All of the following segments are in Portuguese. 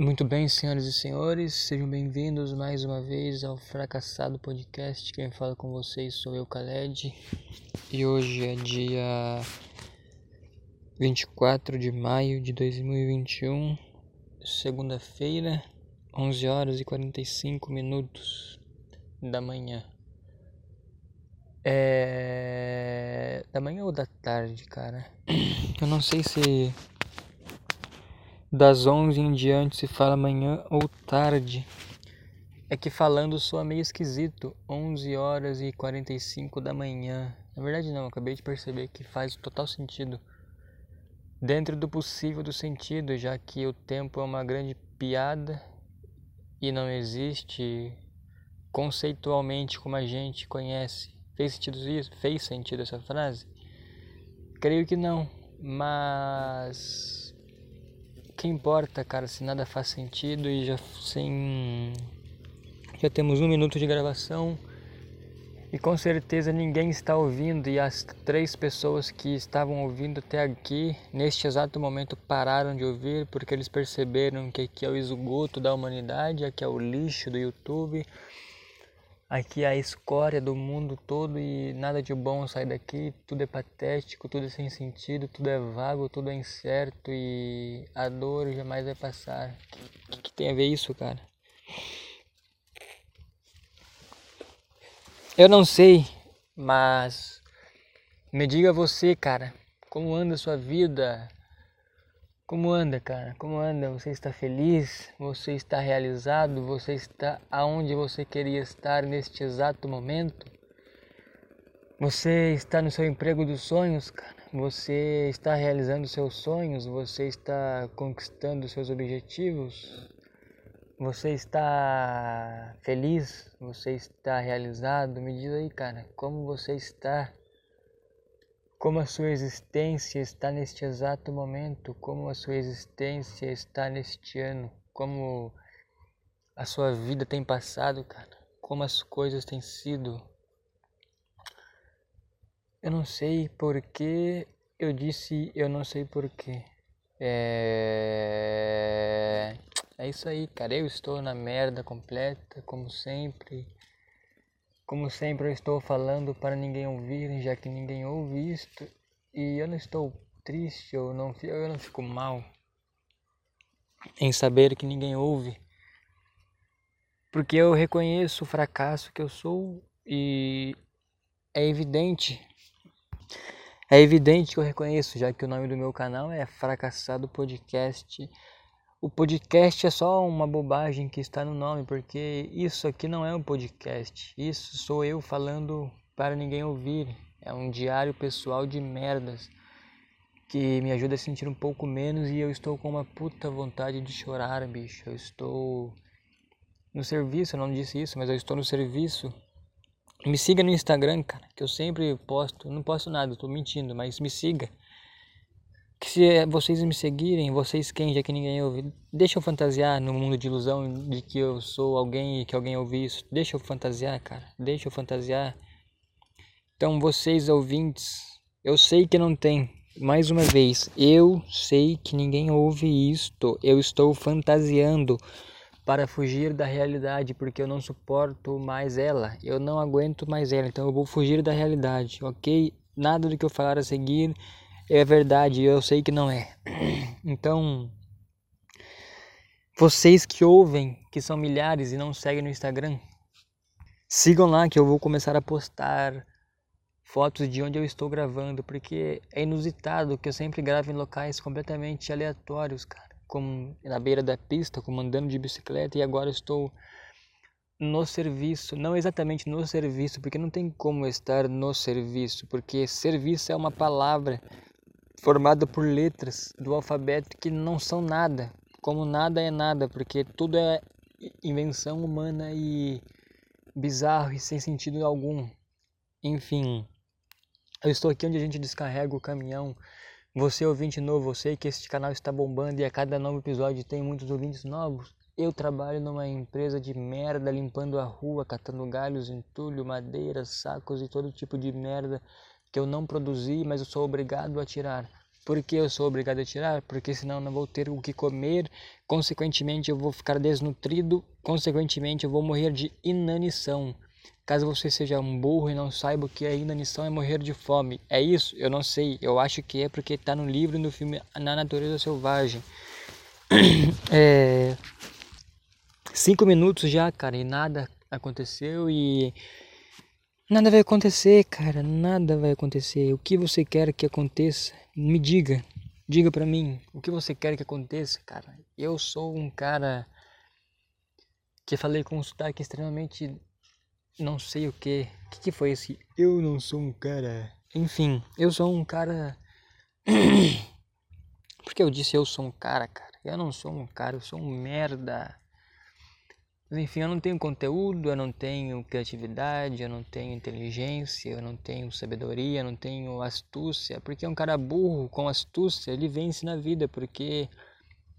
Muito bem, senhoras e senhores, sejam bem-vindos mais uma vez ao Fracassado Podcast. Quem fala com vocês sou eu, Khaled, e hoje é dia 24 de maio de 2021, segunda-feira, 11 horas e 45 minutos da manhã. É. da manhã ou da tarde, cara? Eu não sei se das 11 em diante se fala manhã ou tarde. É que falando soa meio esquisito. 11 horas e 45 da manhã. Na verdade não, acabei de perceber que faz total sentido. Dentro do possível do sentido, já que o tempo é uma grande piada e não existe conceitualmente como a gente conhece. Fez sentido isso? Fez sentido essa frase? Creio que não, mas que importa, cara, se nada faz sentido e já sem. Já temos um minuto de gravação e com certeza ninguém está ouvindo e as três pessoas que estavam ouvindo até aqui, neste exato momento, pararam de ouvir porque eles perceberam que aqui é o esgoto da humanidade, aqui é o lixo do YouTube Aqui é a escória do mundo todo e nada de bom sai daqui, tudo é patético, tudo é sem sentido, tudo é vago, tudo é incerto e a dor jamais vai passar. O que, que tem a ver isso, cara? Eu não sei, mas me diga você, cara, como anda a sua vida? Como anda, cara? Como anda? Você está feliz? Você está realizado? Você está aonde você queria estar neste exato momento? Você está no seu emprego dos sonhos, cara? Você está realizando seus sonhos? Você está conquistando seus objetivos? Você está feliz? Você está realizado? Me diz aí, cara, como você está? Como a sua existência está neste exato momento, como a sua existência está neste ano, como a sua vida tem passado, cara, como as coisas têm sido. Eu não sei porque eu disse eu não sei porquê. É... é isso aí, cara. Eu estou na merda completa, como sempre. Como sempre eu estou falando para ninguém ouvir, já que ninguém ouve isto, e eu não estou triste, eu não, eu não fico mal em saber que ninguém ouve, porque eu reconheço o fracasso que eu sou e é evidente, é evidente que eu reconheço, já que o nome do meu canal é Fracassado Podcast o podcast é só uma bobagem que está no nome, porque isso aqui não é um podcast. Isso sou eu falando para ninguém ouvir. É um diário pessoal de merdas que me ajuda a sentir um pouco menos e eu estou com uma puta vontade de chorar, bicho. Eu estou no serviço, eu não disse isso, mas eu estou no serviço. Me siga no Instagram, cara, que eu sempre posto, não posto nada, estou mentindo, mas me siga que se vocês me seguirem, vocês quem, já que ninguém ouve, deixa eu fantasiar no mundo de ilusão de que eu sou alguém e que alguém ouve isso. Deixa eu fantasiar, cara. Deixa eu fantasiar. Então, vocês ouvintes, eu sei que não tem. Mais uma vez, eu sei que ninguém ouve isto. Eu estou fantasiando para fugir da realidade, porque eu não suporto mais ela. Eu não aguento mais ela, então eu vou fugir da realidade, ok? Nada do que eu falar a seguir é verdade, eu sei que não é. Então, vocês que ouvem, que são milhares e não seguem no Instagram, sigam lá que eu vou começar a postar fotos de onde eu estou gravando, porque é inusitado que eu sempre gravo em locais completamente aleatórios, cara, como na beira da pista, como andando de bicicleta e agora estou no serviço, não exatamente no serviço, porque não tem como estar no serviço, porque serviço é uma palavra formada por letras do alfabeto que não são nada, como nada é nada, porque tudo é invenção humana e bizarro e sem sentido algum. Enfim, eu estou aqui onde a gente descarrega o caminhão. Você ouvinte novo, eu sei que este canal está bombando e a cada novo episódio tem muitos ouvintes novos. Eu trabalho numa empresa de merda limpando a rua, catando galhos, entulho, madeira, sacos e todo tipo de merda que eu não produzi, mas eu sou obrigado a tirar. Porque eu sou obrigado a tirar? Porque senão não vou ter o que comer, consequentemente eu vou ficar desnutrido, consequentemente eu vou morrer de inanição. Caso você seja um burro e não saiba o que é inanição, é morrer de fome. É isso? Eu não sei. Eu acho que é porque está no livro e no filme Na Natureza Selvagem. É... Cinco minutos já, cara, e nada aconteceu e Nada vai acontecer, cara, nada vai acontecer. O que você quer que aconteça? Me diga, diga para mim, o que você quer que aconteça, cara? Eu sou um cara que falei com um sotaque extremamente não sei o que. O que, que foi esse? Eu não sou um cara. Enfim, eu sou um cara. Porque eu disse eu sou um cara, cara. Eu não sou um cara, eu sou um merda. Mas enfim, eu não tenho conteúdo, eu não tenho criatividade, eu não tenho inteligência, eu não tenho sabedoria, eu não tenho astúcia, porque um cara burro com astúcia, ele vence na vida, porque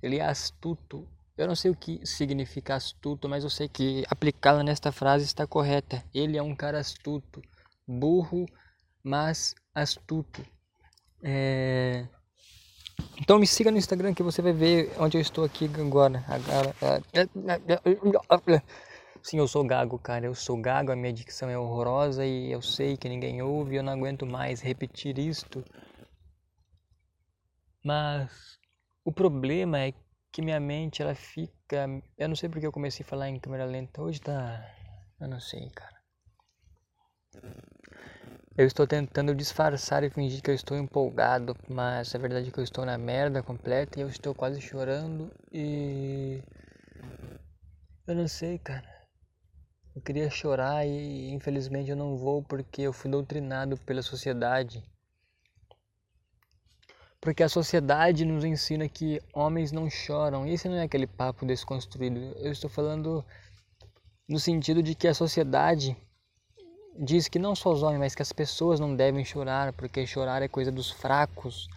ele é astuto. Eu não sei o que significa astuto, mas eu sei que aplicá-la nesta frase está correta. Ele é um cara astuto, burro, mas astuto. É... Então me siga no Instagram que você vai ver onde eu estou aqui agora. Sim, eu sou gago, cara. Eu sou gago, a minha dicção é horrorosa e eu sei que ninguém ouve. Eu não aguento mais repetir isto. Mas o problema é que minha mente ela fica. Eu não sei porque eu comecei a falar em câmera lenta. Hoje tá. Eu não sei, cara. Eu estou tentando disfarçar e fingir que eu estou empolgado, mas a verdade é que eu estou na merda completa e eu estou quase chorando e. Eu não sei, cara. Eu queria chorar e infelizmente eu não vou porque eu fui doutrinado pela sociedade. Porque a sociedade nos ensina que homens não choram. E esse não é aquele papo desconstruído. Eu estou falando no sentido de que a sociedade diz que não só os homens, mas que as pessoas não devem chorar, porque chorar é coisa dos fracos.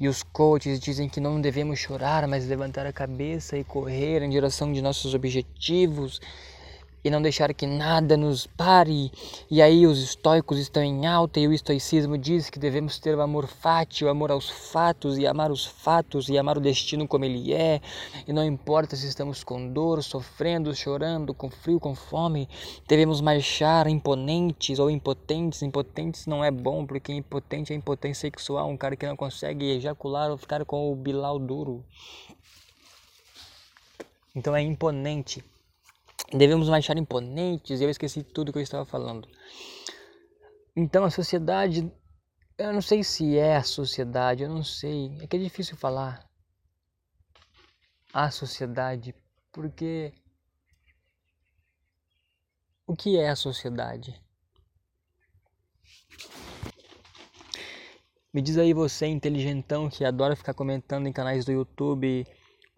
E os coaches dizem que não devemos chorar, mas levantar a cabeça e correr em direção de nossos objetivos e não deixar que nada nos pare. E aí os estoicos estão em alta e o estoicismo diz que devemos ter o amor fati, o amor aos fatos e amar os fatos e amar o destino como ele é. E não importa se estamos com dor, sofrendo, chorando, com frio, com fome, devemos marchar imponentes ou impotentes. Impotentes não é bom porque impotente é impotência sexual, um cara que não consegue ejacular ou ficar com o bilau duro. Então é imponente devemos marchar imponentes, eu esqueci tudo que eu estava falando. Então a sociedade, eu não sei se é a sociedade, eu não sei, é que é difícil falar. A sociedade, porque o que é a sociedade? Me diz aí você, inteligentão, que adora ficar comentando em canais do YouTube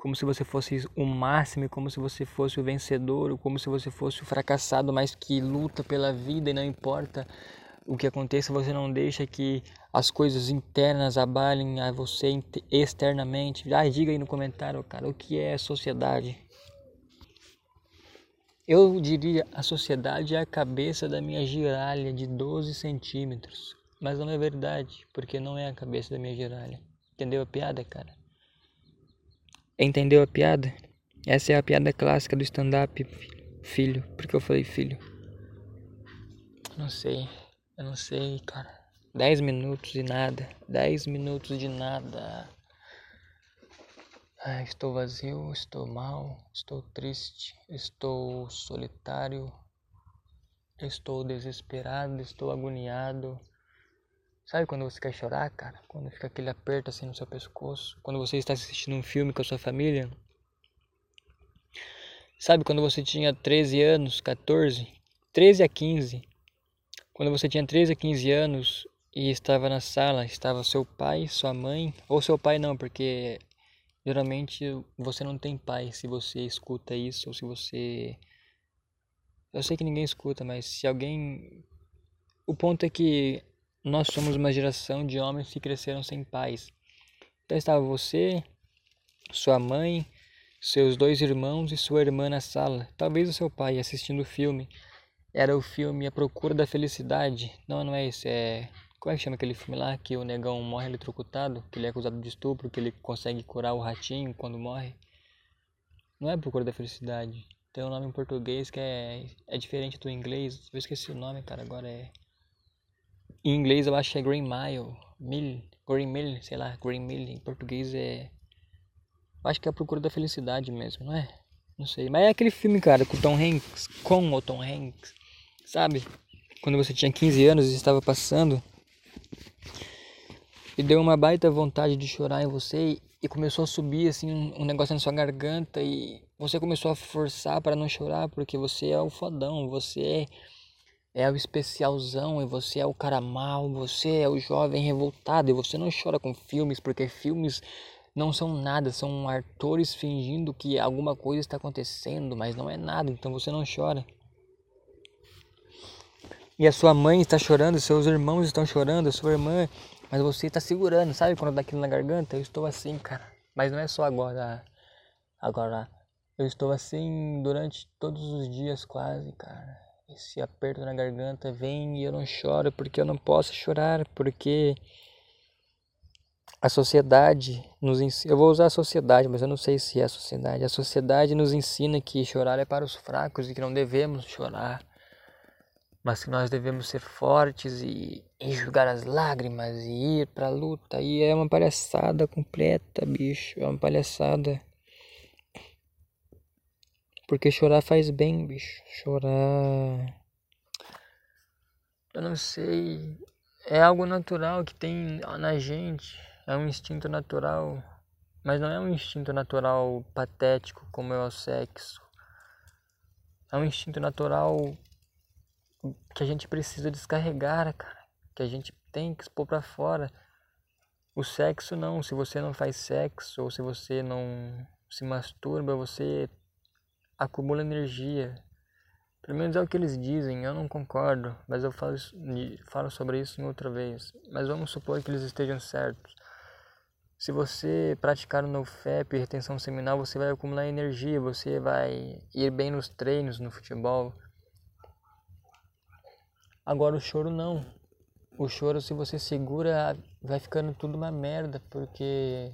como se você fosse o máximo, como se você fosse o vencedor, como se você fosse o fracassado, mas que luta pela vida e não importa o que aconteça, você não deixa que as coisas internas abalem a você externamente. Ah, diga aí no comentário, cara, o que é sociedade? Eu diria a sociedade é a cabeça da minha giralha de 12 centímetros. Mas não é verdade, porque não é a cabeça da minha giralha. Entendeu a piada, cara? Entendeu a piada? Essa é a piada clássica do stand-up, filho. Por que eu falei filho? Não sei. Eu não sei, cara. Dez minutos de nada. Dez minutos de nada. Ai, estou vazio, estou mal, estou triste, estou solitário, estou desesperado, estou agoniado. Sabe quando você quer chorar, cara? Quando fica aquele aperto assim no seu pescoço? Quando você está assistindo um filme com a sua família? Sabe quando você tinha 13 anos, 14, 13 a 15? Quando você tinha 13 a 15 anos e estava na sala, estava seu pai, sua mãe, ou seu pai não, porque geralmente você não tem pai se você escuta isso ou se você eu sei que ninguém escuta, mas se alguém o ponto é que nós somos uma geração de homens que cresceram sem pais. Então estava você, sua mãe, seus dois irmãos e sua irmã na sala. Talvez o seu pai assistindo o filme. Era o filme A Procura da Felicidade. Não, não é esse, é Como é que chama aquele filme lá que o negão morre eletrocutado? Que ele é acusado de estupro, que ele consegue curar o ratinho quando morre? Não é Procura da Felicidade. Tem um nome em português que é, é diferente do inglês. Eu esqueci o nome, cara. Agora é. Em inglês eu acho que é Green Mile. Mill. Green Mill, sei lá. Green Mill. Em português é. Acho que é a Procura da Felicidade mesmo, não é? Não sei. Mas é aquele filme, cara, com o Tom Hanks. Com o Tom Hanks. Sabe? Quando você tinha 15 anos e estava passando. E deu uma baita vontade de chorar em você e começou a subir assim um, negócio na sua garganta e você começou a forçar para não chorar porque você é o fodão, você é, é o especialzão e você é o cara mal, você é o jovem revoltado e você não chora com filmes porque filmes não são nada, são atores fingindo que alguma coisa está acontecendo, mas não é nada, então você não chora. E a sua mãe está chorando, seus irmãos estão chorando, a sua irmã mas você tá segurando, sabe? Quando dá aquilo na garganta, eu estou assim, cara. Mas não é só agora. Agora, eu estou assim durante todos os dias quase, cara. Esse aperto na garganta vem e eu não choro porque eu não posso chorar, porque a sociedade nos ensina. Eu vou usar a sociedade, mas eu não sei se é a sociedade. A sociedade nos ensina que chorar é para os fracos e que não devemos chorar mas que nós devemos ser fortes e enxugar as lágrimas e ir pra luta. E é uma palhaçada completa, bicho. É uma palhaçada. Porque chorar faz bem, bicho. Chorar. Eu não sei. É algo natural que tem na gente. É um instinto natural. Mas não é um instinto natural patético como é o sexo. É um instinto natural que a gente precisa descarregar, cara, que a gente tem que expor para fora. O sexo não, se você não faz sexo ou se você não se masturba, você acumula energia. Pelo menos é o que eles dizem, eu não concordo, mas eu falo, falo sobre isso em outra vez. Mas vamos supor que eles estejam certos. Se você praticar o NoFap e retenção seminal, você vai acumular energia, você vai ir bem nos treinos, no futebol, Agora o choro não. O choro, se você segura, vai ficando tudo uma merda, porque.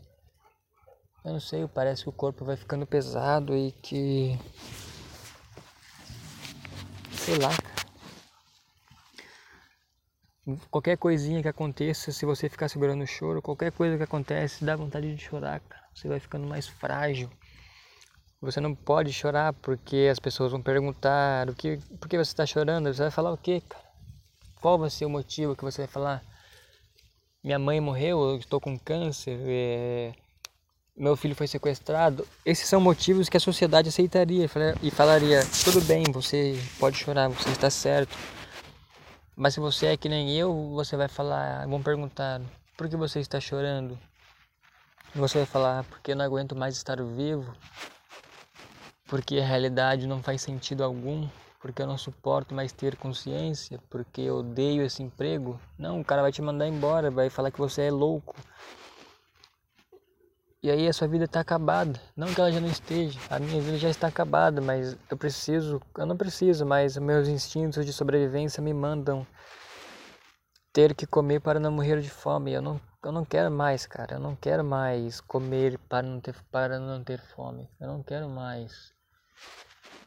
Eu não sei, parece que o corpo vai ficando pesado e que. Sei lá, Qualquer coisinha que aconteça, se você ficar segurando o choro, qualquer coisa que acontece, dá vontade de chorar, cara. Você vai ficando mais frágil. Você não pode chorar porque as pessoas vão perguntar o que, por que você está chorando. Você vai falar o quê, cara? Qual vai ser o motivo que você vai falar? Minha mãe morreu, eu estou com câncer, é... meu filho foi sequestrado. Esses são motivos que a sociedade aceitaria e falaria: tudo bem, você pode chorar, você está certo. Mas se você é que nem eu, você vai falar, vão perguntar: por que você está chorando? Você vai falar: porque eu não aguento mais estar vivo, porque a realidade não faz sentido algum porque eu não suporto mais ter consciência, porque eu odeio esse emprego. Não, o cara vai te mandar embora, vai falar que você é louco. E aí a sua vida está acabada. Não que ela já não esteja, a minha vida já está acabada, mas eu preciso, eu não preciso, mas meus instintos de sobrevivência me mandam ter que comer para não morrer de fome. Eu não, eu não quero mais, cara. Eu não quero mais comer para não ter, para não ter fome. Eu não quero mais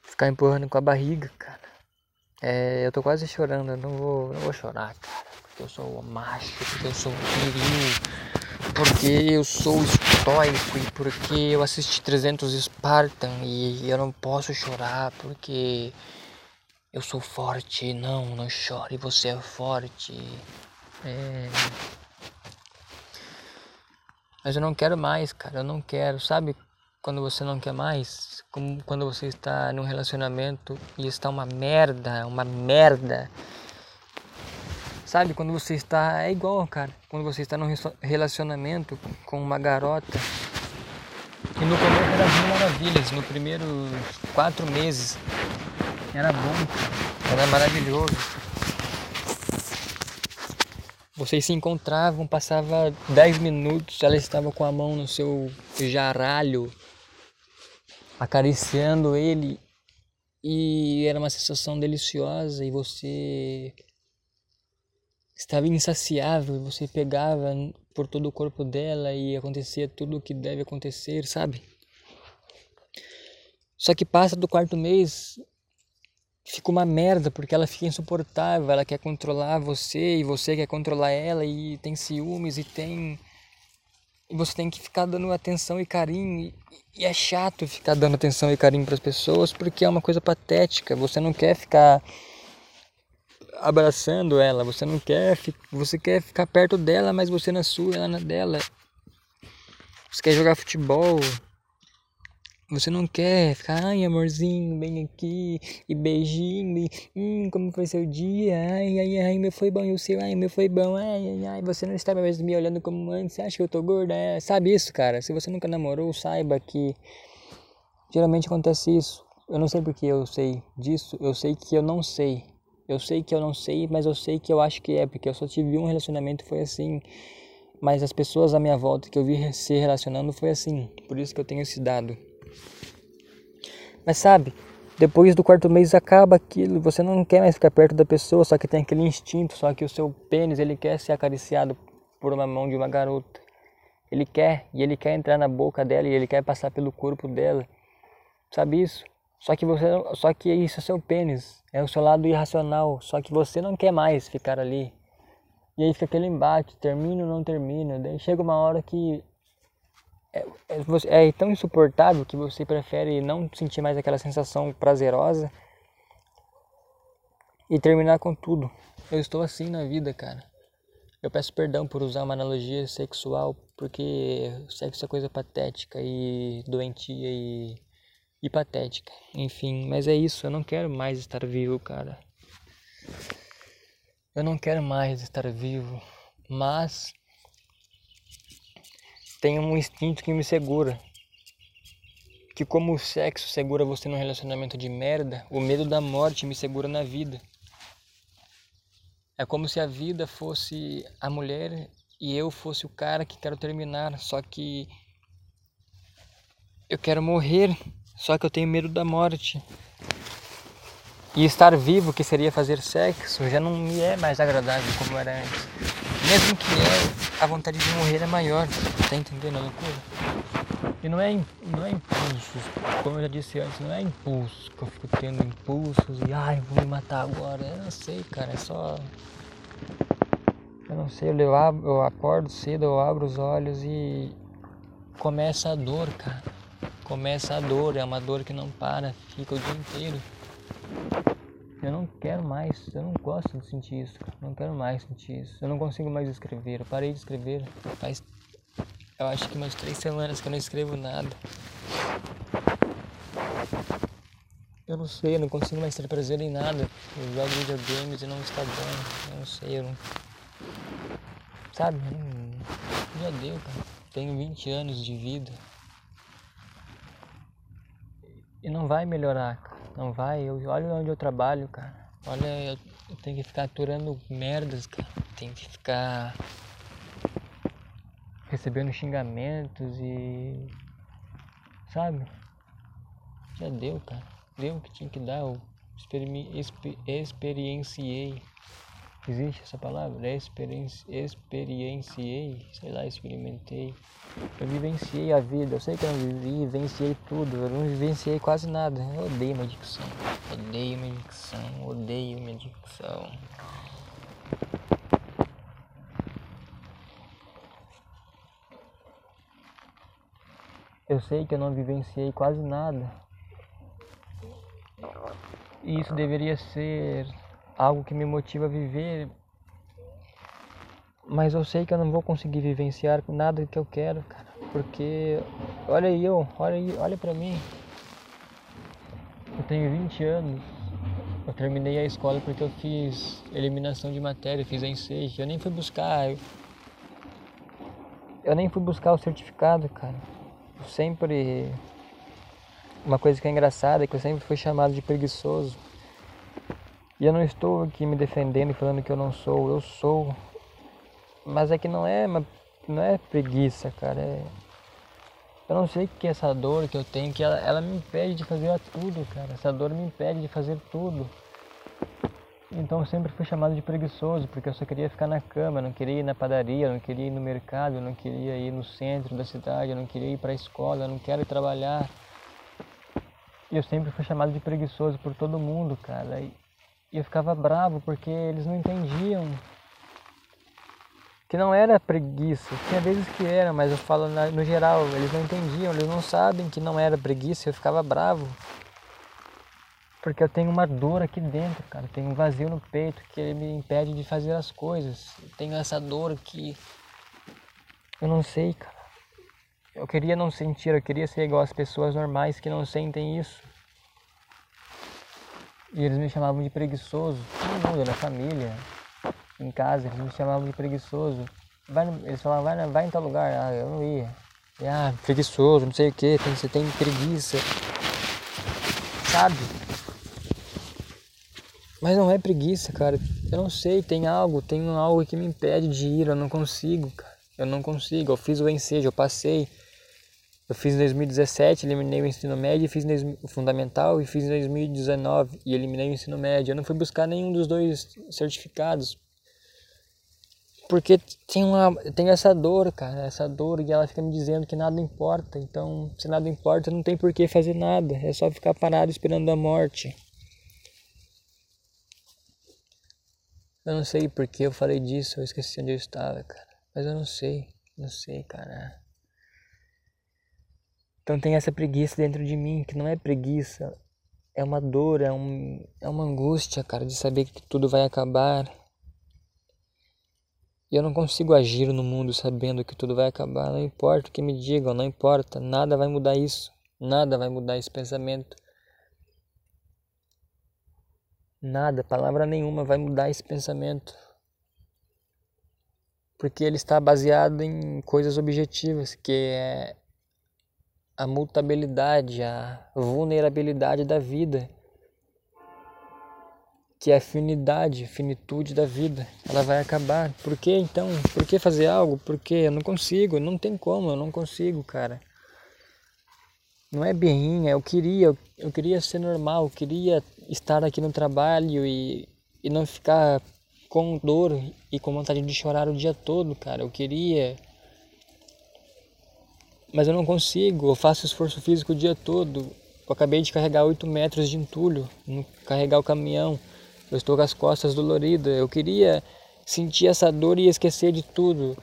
ficar empurrando com a barriga, cara. É, eu tô quase chorando, eu não vou, não vou chorar, cara. Porque eu sou macho, porque eu sou viril, porque eu sou estoico e porque eu assisti 300 Spartan e eu não posso chorar porque eu sou forte. Não, não chore, você é forte. É... Mas eu não quero mais, cara, eu não quero, sabe? quando você não quer mais, como quando você está num relacionamento e está uma merda, uma merda. Sabe, quando você está. É igual, cara. Quando você está num relacionamento com uma garota. E no começo era mil maravilhas. No primeiro quatro meses era bom. Era maravilhoso. Vocês se encontravam, passava 10 minutos, ela estava com a mão no seu jaralho acariciando ele e era uma sensação deliciosa e você estava insaciável, você pegava por todo o corpo dela e acontecia tudo o que deve acontecer, sabe? Só que passa do quarto mês, fica uma merda, porque ela fica insuportável, ela quer controlar você e você quer controlar ela e tem ciúmes e tem e você tem que ficar dando atenção e carinho e é chato ficar dando atenção e carinho para as pessoas porque é uma coisa patética, você não quer ficar abraçando ela, você não quer, você quer ficar perto dela, mas você na sua, ela na dela. Você quer jogar futebol, você não quer ficar, ai amorzinho, vem aqui, e beijinho, e hum, como foi seu dia? Ai, ai, ai, meu foi bom, e o seu, ai, meu foi bom, ai, ai, ai, você não está mais me olhando como antes, você acha que eu tô gorda? É, sabe isso, cara? Se você nunca namorou, saiba que geralmente acontece isso. Eu não sei porque eu sei disso, eu sei que eu não sei. Eu sei que eu não sei, mas eu sei que eu acho que é, porque eu só tive um relacionamento foi assim. Mas as pessoas à minha volta que eu vi se relacionando foi assim. Por isso que eu tenho esse dado. Mas sabe, depois do quarto mês acaba aquilo, você não quer mais ficar perto da pessoa, só que tem aquele instinto, só que o seu pênis, ele quer ser acariciado por uma mão de uma garota. Ele quer, e ele quer entrar na boca dela, e ele quer passar pelo corpo dela. Sabe isso? Só que você, só que isso é seu pênis, é o seu lado irracional, só que você não quer mais ficar ali. E aí fica aquele embate, termina ou não termina. Daí chega uma hora que é, é, é tão insuportável que você prefere não sentir mais aquela sensação prazerosa e terminar com tudo. Eu estou assim na vida, cara. Eu peço perdão por usar uma analogia sexual, porque sexo é coisa patética e doentia e, e patética. Enfim, mas é isso. Eu não quero mais estar vivo, cara. Eu não quero mais estar vivo, mas tenho um instinto que me segura. Que como o sexo segura você num relacionamento de merda, o medo da morte me segura na vida. É como se a vida fosse a mulher e eu fosse o cara que quero terminar, só que eu quero morrer, só que eu tenho medo da morte. E estar vivo, que seria fazer sexo, já não me é mais agradável como era antes. Mesmo que é, a vontade de morrer é maior. Tá entendendo a loucura? E não é, não é impulsos, como eu já disse antes, não é impulso que eu fico tendo impulsos e ai, vou me matar agora. Eu não sei, cara, é só. Eu não sei, eu, abro, eu acordo cedo, eu abro os olhos e começa a dor, cara. Começa a dor, é uma dor que não para, fica o dia inteiro. Eu não quero mais, eu não gosto de sentir isso. Não quero mais sentir isso. Eu não consigo mais escrever. Eu parei de escrever faz eu acho que umas três semanas que eu não escrevo nada. Eu não sei, eu não consigo mais ter prazer em nada. Eu jogo videogames e não está bom. Eu não sei, eu não. Sabe? Já deu, cara. Tenho 20 anos de vida. E não vai melhorar, cara. Não vai. Eu, olha onde eu trabalho, cara. Olha, eu, eu tenho que ficar aturando merdas, cara. Tenho que ficar recebendo xingamentos e. Sabe? Já deu, cara. Deu o que tinha que dar. Eu exper experienciei. Existe essa palavra? Experienci experienciei, sei lá, experimentei. Eu vivenciei a vida. Eu sei que eu não vivenciei tudo. Eu não vivenciei quase nada. Eu odeio minha dicção. Odeio minha dicção. Odeio minha dicção. Eu sei que eu não vivenciei quase nada. E isso deveria ser algo que me motiva a viver. Mas eu sei que eu não vou conseguir vivenciar nada que eu quero, cara. Porque olha aí eu, olha aí, olha pra mim. Eu tenho 20 anos. Eu terminei a escola porque eu fiz eliminação de matéria, fiz a ensejo. Eu nem fui buscar. Eu, eu nem fui buscar o certificado, cara sempre. Uma coisa que é engraçada é que eu sempre fui chamado de preguiçoso. E eu não estou aqui me defendendo e falando que eu não sou, eu sou. Mas é que não é, não é preguiça, cara. É... Eu não sei que é essa dor que eu tenho, que ela, ela me impede de fazer tudo, cara. Essa dor me impede de fazer tudo. Então eu sempre fui chamado de preguiçoso, porque eu só queria ficar na cama, não queria ir na padaria, não queria ir no mercado, não queria ir no centro da cidade, não queria ir para a escola, não quero trabalhar. E eu sempre fui chamado de preguiçoso por todo mundo, cara. E eu ficava bravo porque eles não entendiam que não era preguiça. Tinha vezes que era, mas eu falo no geral, eles não entendiam, eles não sabem que não era preguiça, eu ficava bravo. Porque eu tenho uma dor aqui dentro, cara. tenho um vazio no peito que me impede de fazer as coisas. Eu tenho essa dor que eu não sei, cara. Eu queria não sentir, eu queria ser igual às pessoas normais que não sentem isso. E eles me chamavam de preguiçoso, todo mundo, na família, em casa, eles me chamavam de preguiçoso. Vai eles falavam, vai, vai em tal lugar, ah, eu não ia. E, ah, preguiçoso, não sei o que, você tem preguiça. Sabe? Mas não é preguiça, cara. Eu não sei, tem algo, tem algo que me impede de ir, eu não consigo, cara. Eu não consigo. Eu fiz o ensejo, eu passei. Eu fiz em 2017, eliminei o ensino médio, fiz o fundamental e fiz em 2019 e eliminei o ensino médio. Eu não fui buscar nenhum dos dois certificados. Porque tem, uma, tem essa dor, cara, essa dor e ela fica me dizendo que nada importa. Então, se nada importa, não tem por que fazer nada. É só ficar parado esperando a morte. Eu não sei porque eu falei disso, eu esqueci onde eu estava, cara. Mas eu não sei, não sei, cara. Então tem essa preguiça dentro de mim, que não é preguiça, é uma dor, é, um, é uma angústia, cara, de saber que tudo vai acabar. E eu não consigo agir no mundo sabendo que tudo vai acabar, não importa o que me digam, não importa, nada vai mudar isso, nada vai mudar esse pensamento. Nada, palavra nenhuma vai mudar esse pensamento. Porque ele está baseado em coisas objetivas, que é a mutabilidade, a vulnerabilidade da vida, que é a finidade, finitude da vida. Ela vai acabar. Por que então? Por que fazer algo? Porque eu não consigo, não tem como, eu não consigo, cara. Não é birrinha, eu queria, eu, eu queria ser normal, eu queria estar aqui no trabalho e, e não ficar com dor e com vontade de chorar o dia todo, cara. Eu queria. Mas eu não consigo, eu faço esforço físico o dia todo. Eu acabei de carregar 8 metros de entulho, carregar o caminhão. Eu estou com as costas doloridas. Eu queria sentir essa dor e esquecer de tudo.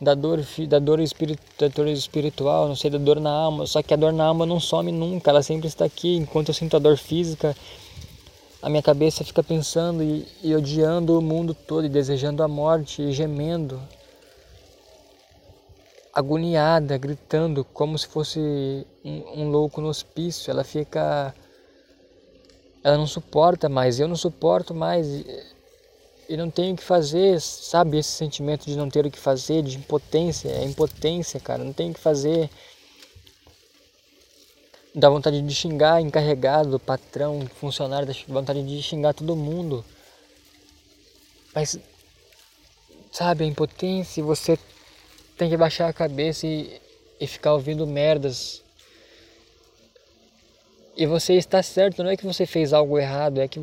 Da dor, da dor, espirit, da dor espiritual, não sei, da dor na alma. Só que a dor na alma não some nunca, ela sempre está aqui. Enquanto eu sinto a dor física, a minha cabeça fica pensando e, e odiando o mundo todo e desejando a morte e gemendo, agoniada, gritando como se fosse um, um louco no hospício. Ela fica, ela não suporta mais, eu não suporto mais e, não tenho o que fazer, sabe? Esse sentimento de não ter o que fazer, de impotência, é impotência, cara, não tenho o que fazer dá vontade de xingar encarregado, patrão, funcionário, dá vontade de xingar todo mundo. Mas, sabe, a impotência, você tem que baixar a cabeça e, e ficar ouvindo merdas. E você está certo, não é que você fez algo errado, é que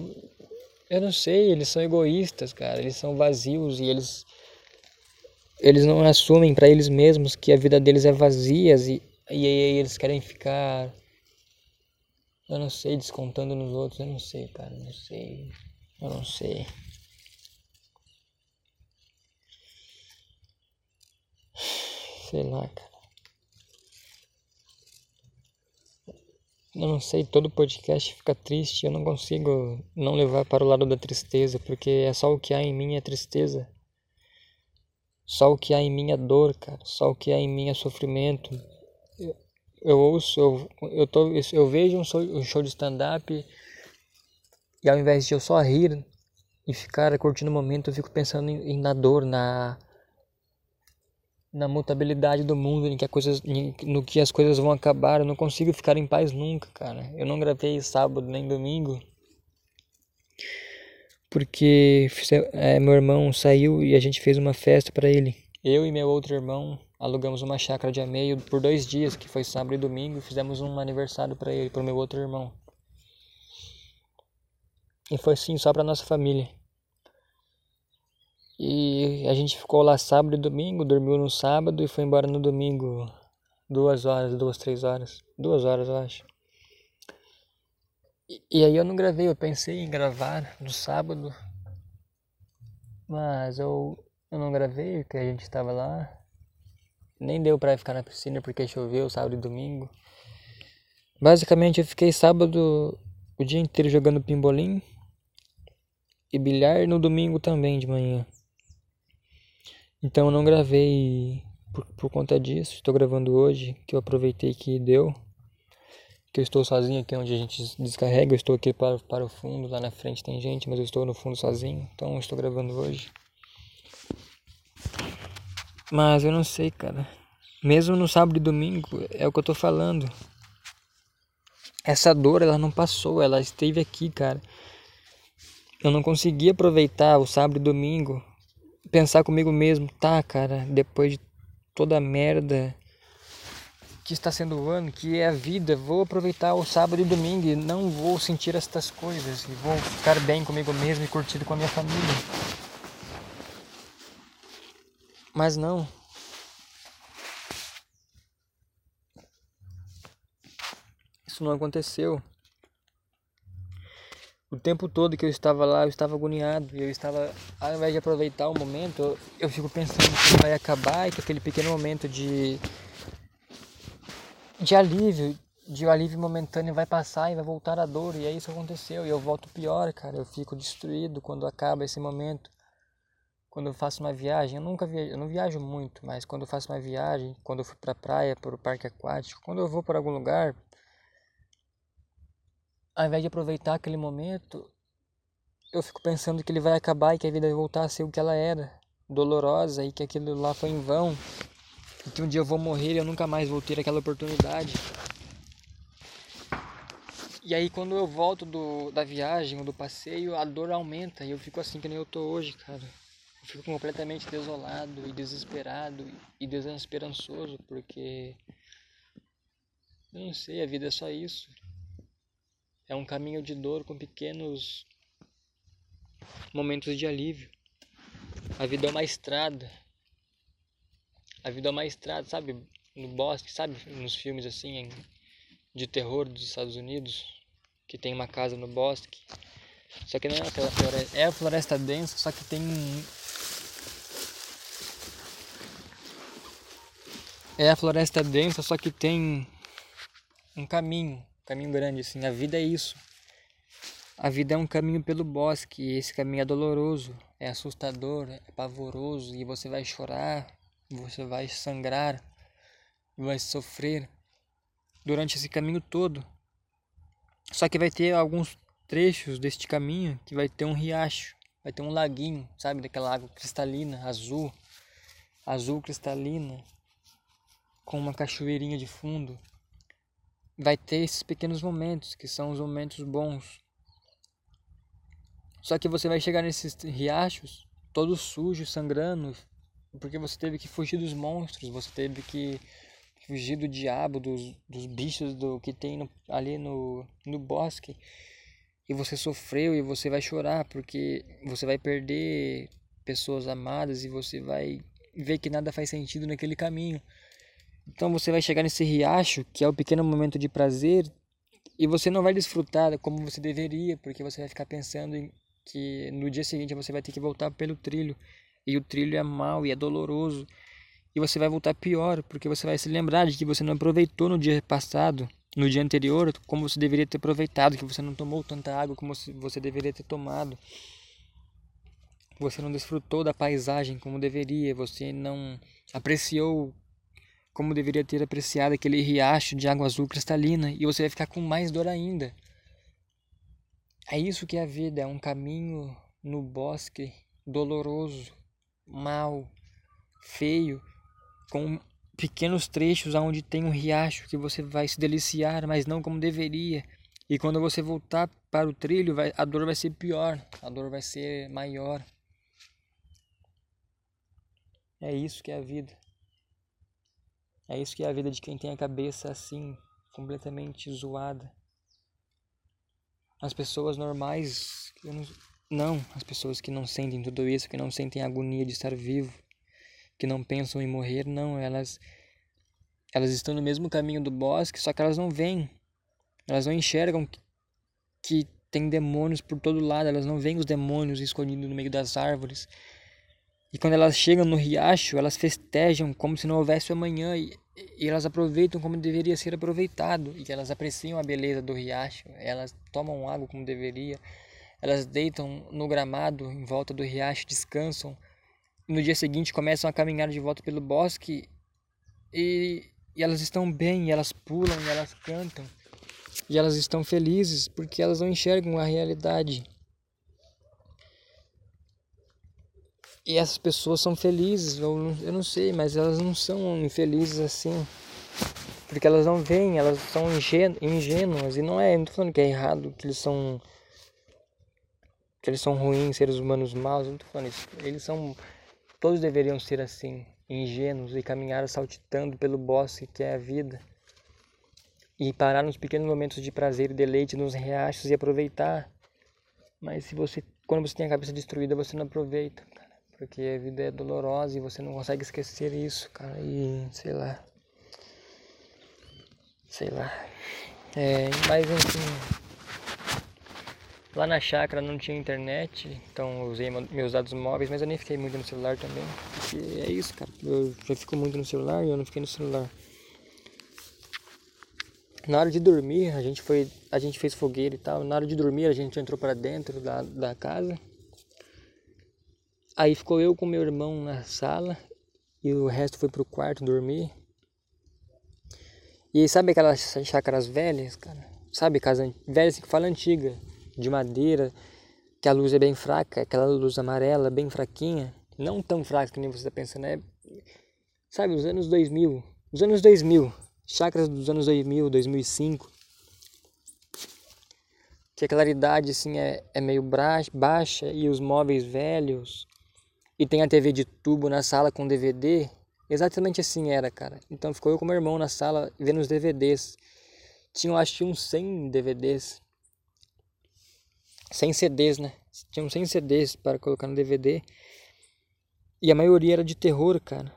eu não sei, eles são egoístas, cara, eles são vazios e eles eles não assumem para eles mesmos que a vida deles é vazia e, e aí eles querem ficar eu não sei, descontando nos outros, eu não sei, cara, não sei. Eu não sei. Sei lá, cara. Eu não sei, todo podcast fica triste, eu não consigo não levar para o lado da tristeza, porque é só o que há em mim é tristeza. Só o que há em mim é dor, cara. Só o que há em mim é sofrimento eu ouço, eu, eu, tô, eu vejo um show, um show de stand-up e ao invés de eu só rir e ficar curtindo o momento, eu fico pensando em, em na dor, na na mutabilidade do mundo, em que, no que as coisas vão acabar. Eu não consigo ficar em paz nunca, cara. Eu não gravei sábado nem domingo porque é, meu irmão saiu e a gente fez uma festa para ele. Eu e meu outro irmão alugamos uma chácara de ameio por dois dias, que foi sábado e domingo, e fizemos um aniversário para ele, para meu outro irmão. E foi assim, só para nossa família. E a gente ficou lá sábado e domingo, dormiu no sábado e foi embora no domingo. Duas horas, duas, três horas. Duas horas, eu acho. E, e aí eu não gravei, eu pensei em gravar no sábado. Mas eu, eu não gravei porque a gente estava lá. Nem deu pra ficar na piscina porque choveu sábado e domingo. Basicamente eu fiquei sábado o dia inteiro jogando pimbolim e bilhar no domingo também de manhã. Então eu não gravei por, por conta disso. Estou gravando hoje, que eu aproveitei que deu. Que eu estou sozinho aqui onde a gente descarrega. Eu estou aqui para, para o fundo, lá na frente tem gente, mas eu estou no fundo sozinho. Então eu estou gravando hoje. Mas eu não sei, cara. Mesmo no sábado e domingo, é o que eu tô falando. Essa dor, ela não passou, ela esteve aqui, cara. Eu não consegui aproveitar o sábado e domingo, pensar comigo mesmo, tá, cara, depois de toda a merda que está sendo o ano, que é a vida, vou aproveitar o sábado e domingo e não vou sentir estas coisas e vou ficar bem comigo mesmo e curtido com a minha família. Mas não. Isso não aconteceu. O tempo todo que eu estava lá, eu estava agoniado. E eu estava, ao invés de aproveitar o momento, eu, fico pensando que vai acabar e que aquele pequeno momento de. de alívio, de alívio momentâneo vai passar e vai voltar a dor. E é isso que aconteceu. E eu volto pior, cara. Eu fico destruído quando acaba esse momento quando eu faço uma viagem, eu nunca viajo, eu não viajo muito, mas quando eu faço uma viagem, quando eu fui para a praia, para o parque aquático, quando eu vou para algum lugar, ao invés de aproveitar aquele momento, eu fico pensando que ele vai acabar e que a vida vai voltar a ser o que ela era, dolorosa e que aquilo lá foi em vão, e que um dia eu vou morrer e eu nunca mais vou ter aquela oportunidade. E aí quando eu volto do, da viagem ou do passeio, a dor aumenta e eu fico assim que nem eu tô hoje, cara fico completamente desolado e desesperado e desesperançoso porque eu não sei, a vida é só isso. É um caminho de dor com pequenos momentos de alívio. A vida é uma estrada. A vida é uma estrada, sabe? No bosque, sabe? Nos filmes assim de terror dos Estados Unidos, que tem uma casa no bosque. Só que não é aquela floresta, é a floresta densa, só que tem É a floresta densa, só que tem um caminho, caminho grande assim. A vida é isso. A vida é um caminho pelo bosque, e esse caminho é doloroso, é assustador, é pavoroso, e você vai chorar, você vai sangrar, vai sofrer durante esse caminho todo. Só que vai ter alguns trechos deste caminho que vai ter um riacho, vai ter um laguinho, sabe, daquela água cristalina, azul, azul cristalina, com uma cachoeirinha de fundo, vai ter esses pequenos momentos, que são os momentos bons. Só que você vai chegar nesses riachos todo sujo, sangrando, porque você teve que fugir dos monstros, você teve que fugir do diabo, dos, dos bichos do que tem no, ali no, no bosque. E você sofreu e você vai chorar porque você vai perder pessoas amadas e você vai ver que nada faz sentido naquele caminho. Então você vai chegar nesse riacho, que é o pequeno momento de prazer, e você não vai desfrutar como você deveria, porque você vai ficar pensando em que no dia seguinte você vai ter que voltar pelo trilho, e o trilho é mau e é doloroso, e você vai voltar pior, porque você vai se lembrar de que você não aproveitou no dia passado, no dia anterior, como você deveria ter aproveitado, que você não tomou tanta água como você deveria ter tomado. Você não desfrutou da paisagem como deveria, você não apreciou como deveria ter apreciado aquele riacho de água azul cristalina, e você vai ficar com mais dor ainda. É isso que é a vida, é um caminho no bosque doloroso, mau, feio, com pequenos trechos onde tem um riacho que você vai se deliciar, mas não como deveria. E quando você voltar para o trilho, vai, a dor vai ser pior, a dor vai ser maior. É isso que é a vida. É isso que é a vida de quem tem a cabeça assim, completamente zoada. As pessoas normais, não, Não, as pessoas que não sentem tudo isso, que não sentem a agonia de estar vivo, que não pensam em morrer, não, elas elas estão no mesmo caminho do bosque, só que elas não veem. Elas não enxergam que, que tem demônios por todo lado, elas não veem os demônios escondidos no meio das árvores. E quando elas chegam no riacho, elas festejam como se não houvesse amanhã e, e elas aproveitam como deveria ser aproveitado. E elas apreciam a beleza do riacho, elas tomam água como deveria, elas deitam no gramado em volta do riacho, descansam. No dia seguinte começam a caminhar de volta pelo bosque e, e elas estão bem, elas pulam, elas cantam. E elas estão felizes porque elas não enxergam a realidade. E essas pessoas são felizes, ou eu não sei, mas elas não são infelizes assim. Porque elas não veem, elas são ingênuas. E não é, não tô falando que é errado, que eles são. que eles são ruins, seres humanos maus, não tô falando isso. Eles são. Todos deveriam ser assim, ingênuos e caminhar saltitando pelo bosque que é a vida. E parar nos pequenos momentos de prazer e deleite nos riachos e aproveitar. Mas se você, quando você tem a cabeça destruída, você não aproveita. Porque a vida é dolorosa e você não consegue esquecer isso, cara. E sei lá. Sei lá. É, mas enfim. Lá na chácara não tinha internet, então usei meus dados móveis, mas eu nem fiquei muito no celular também. Porque é isso, cara. Eu já fico muito no celular e eu não fiquei no celular. Na hora de dormir, a gente foi, a gente fez fogueira e tal. Na hora de dormir, a gente entrou para dentro da, da casa Aí ficou eu com meu irmão na sala e o resto foi pro quarto dormir. E sabe aquelas chácaras velhas, cara? Sabe, casa velha assim que fala antiga, de madeira, que a luz é bem fraca, aquela luz amarela bem fraquinha, não tão fraca que nem você está pensando, é sabe, os anos 2000, os anos 2000, chácaras dos anos 2000, 2005. Que a claridade assim é, é meio baixa e os móveis velhos, e tem a TV de tubo na sala com DVD, exatamente assim era, cara. Então ficou eu com meu irmão na sala vendo os DVDs. Tinham acho que uns 100 DVDs. 100 CDs, né? Tinham 100 CDs para colocar no DVD. E a maioria era de terror, cara.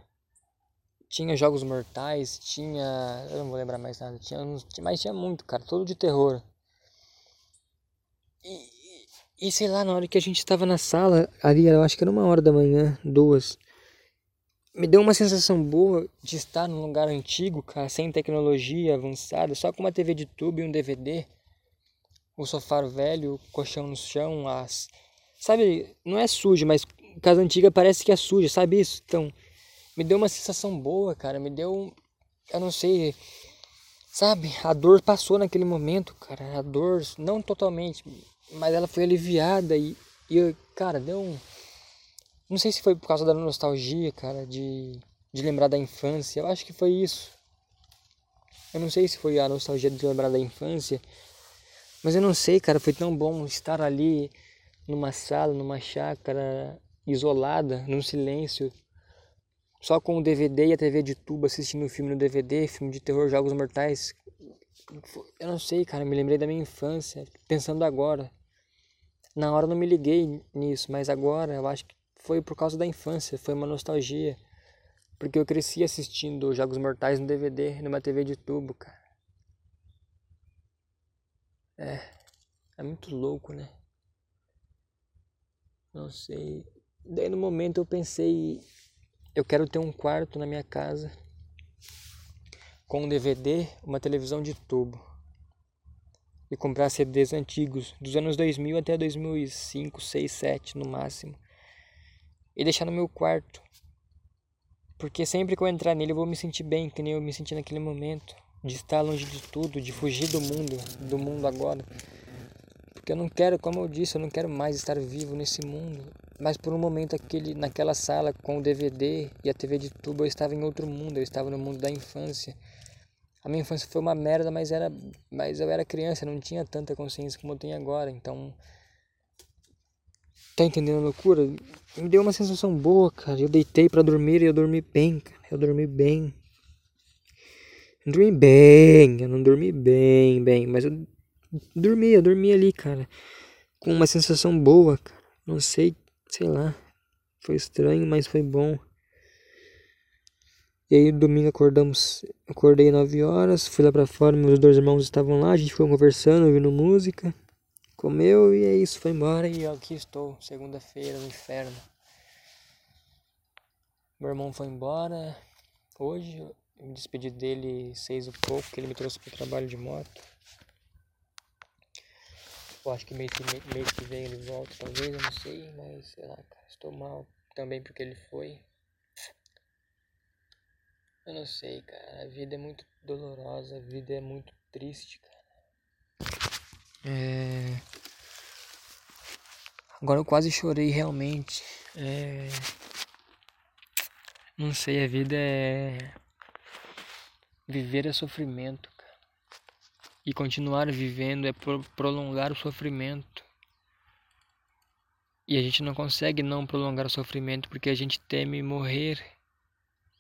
Tinha jogos mortais, tinha. Eu não vou lembrar mais nada. Tinha, mas tinha muito, cara. Todo de terror. E, e sei lá, na hora que a gente estava na sala, ali, eu acho que era uma hora da manhã, duas. Me deu uma sensação boa de estar num lugar antigo, cara, sem tecnologia avançada, só com uma TV de tubo e um DVD. O sofá velho, o colchão no chão, as. Sabe, não é sujo, mas casa antiga parece que é suja, sabe isso? Então, me deu uma sensação boa, cara, me deu. Eu não sei. Sabe, a dor passou naquele momento, cara. A dor, não totalmente, mas ela foi aliviada e, e cara, deu um. Não sei se foi por causa da nostalgia, cara, de, de lembrar da infância. Eu acho que foi isso. Eu não sei se foi a nostalgia de lembrar da infância. Mas eu não sei, cara, foi tão bom estar ali numa sala, numa chácara isolada, num silêncio, só com o DVD e a TV de tubo assistindo o filme no DVD, filme de terror, Jogos Mortais. Eu não sei, cara, me lembrei da minha infância, pensando agora. Na hora não me liguei nisso, mas agora eu acho que foi por causa da infância, foi uma nostalgia. Porque eu cresci assistindo Jogos Mortais no DVD, numa TV de tubo, cara. É, é muito louco, né? Não sei. Daí no momento eu pensei, eu quero ter um quarto na minha casa com um DVD, uma televisão de tubo e comprar CDs antigos, dos anos 2000 até 2005, 6, 7 no máximo, e deixar no meu quarto. Porque sempre que eu entrar nele eu vou me sentir bem, que nem eu me senti naquele momento, de estar longe de tudo, de fugir do mundo, do mundo agora. Porque eu não quero, como eu disse, eu não quero mais estar vivo nesse mundo. Mas por um momento aquele, naquela sala com o DVD e a TV de tubo eu estava em outro mundo, eu estava no mundo da infância a minha infância foi uma merda, mas era, mas eu era criança, não tinha tanta consciência como eu tenho agora, então Tá entendendo a loucura? Me deu uma sensação boa, cara. Eu deitei para dormir e eu dormi bem, cara. Eu dormi bem. Eu dormi bem, eu não dormi bem, bem, mas eu dormi, eu dormi ali, cara. Com uma sensação boa, cara. Não sei, sei lá. Foi estranho, mas foi bom. E aí domingo acordamos, acordei 9 horas, fui lá pra fora, meus dois irmãos estavam lá, a gente ficou conversando, ouvindo música, comeu e é isso, foi embora e aqui estou, segunda-feira no inferno. Meu irmão foi embora hoje, eu me despedi dele seis e pouco, que ele me trouxe pro trabalho de moto. Eu acho que mês que, mês que vem ele volta, talvez, eu não sei, mas sei lá, estou mal também porque ele foi. Eu não sei, cara. A vida é muito dolorosa, a vida é muito triste, cara. É... Agora eu quase chorei realmente. É... Não sei, a vida é. Viver é sofrimento, cara. E continuar vivendo é prolongar o sofrimento. E a gente não consegue não prolongar o sofrimento porque a gente teme morrer.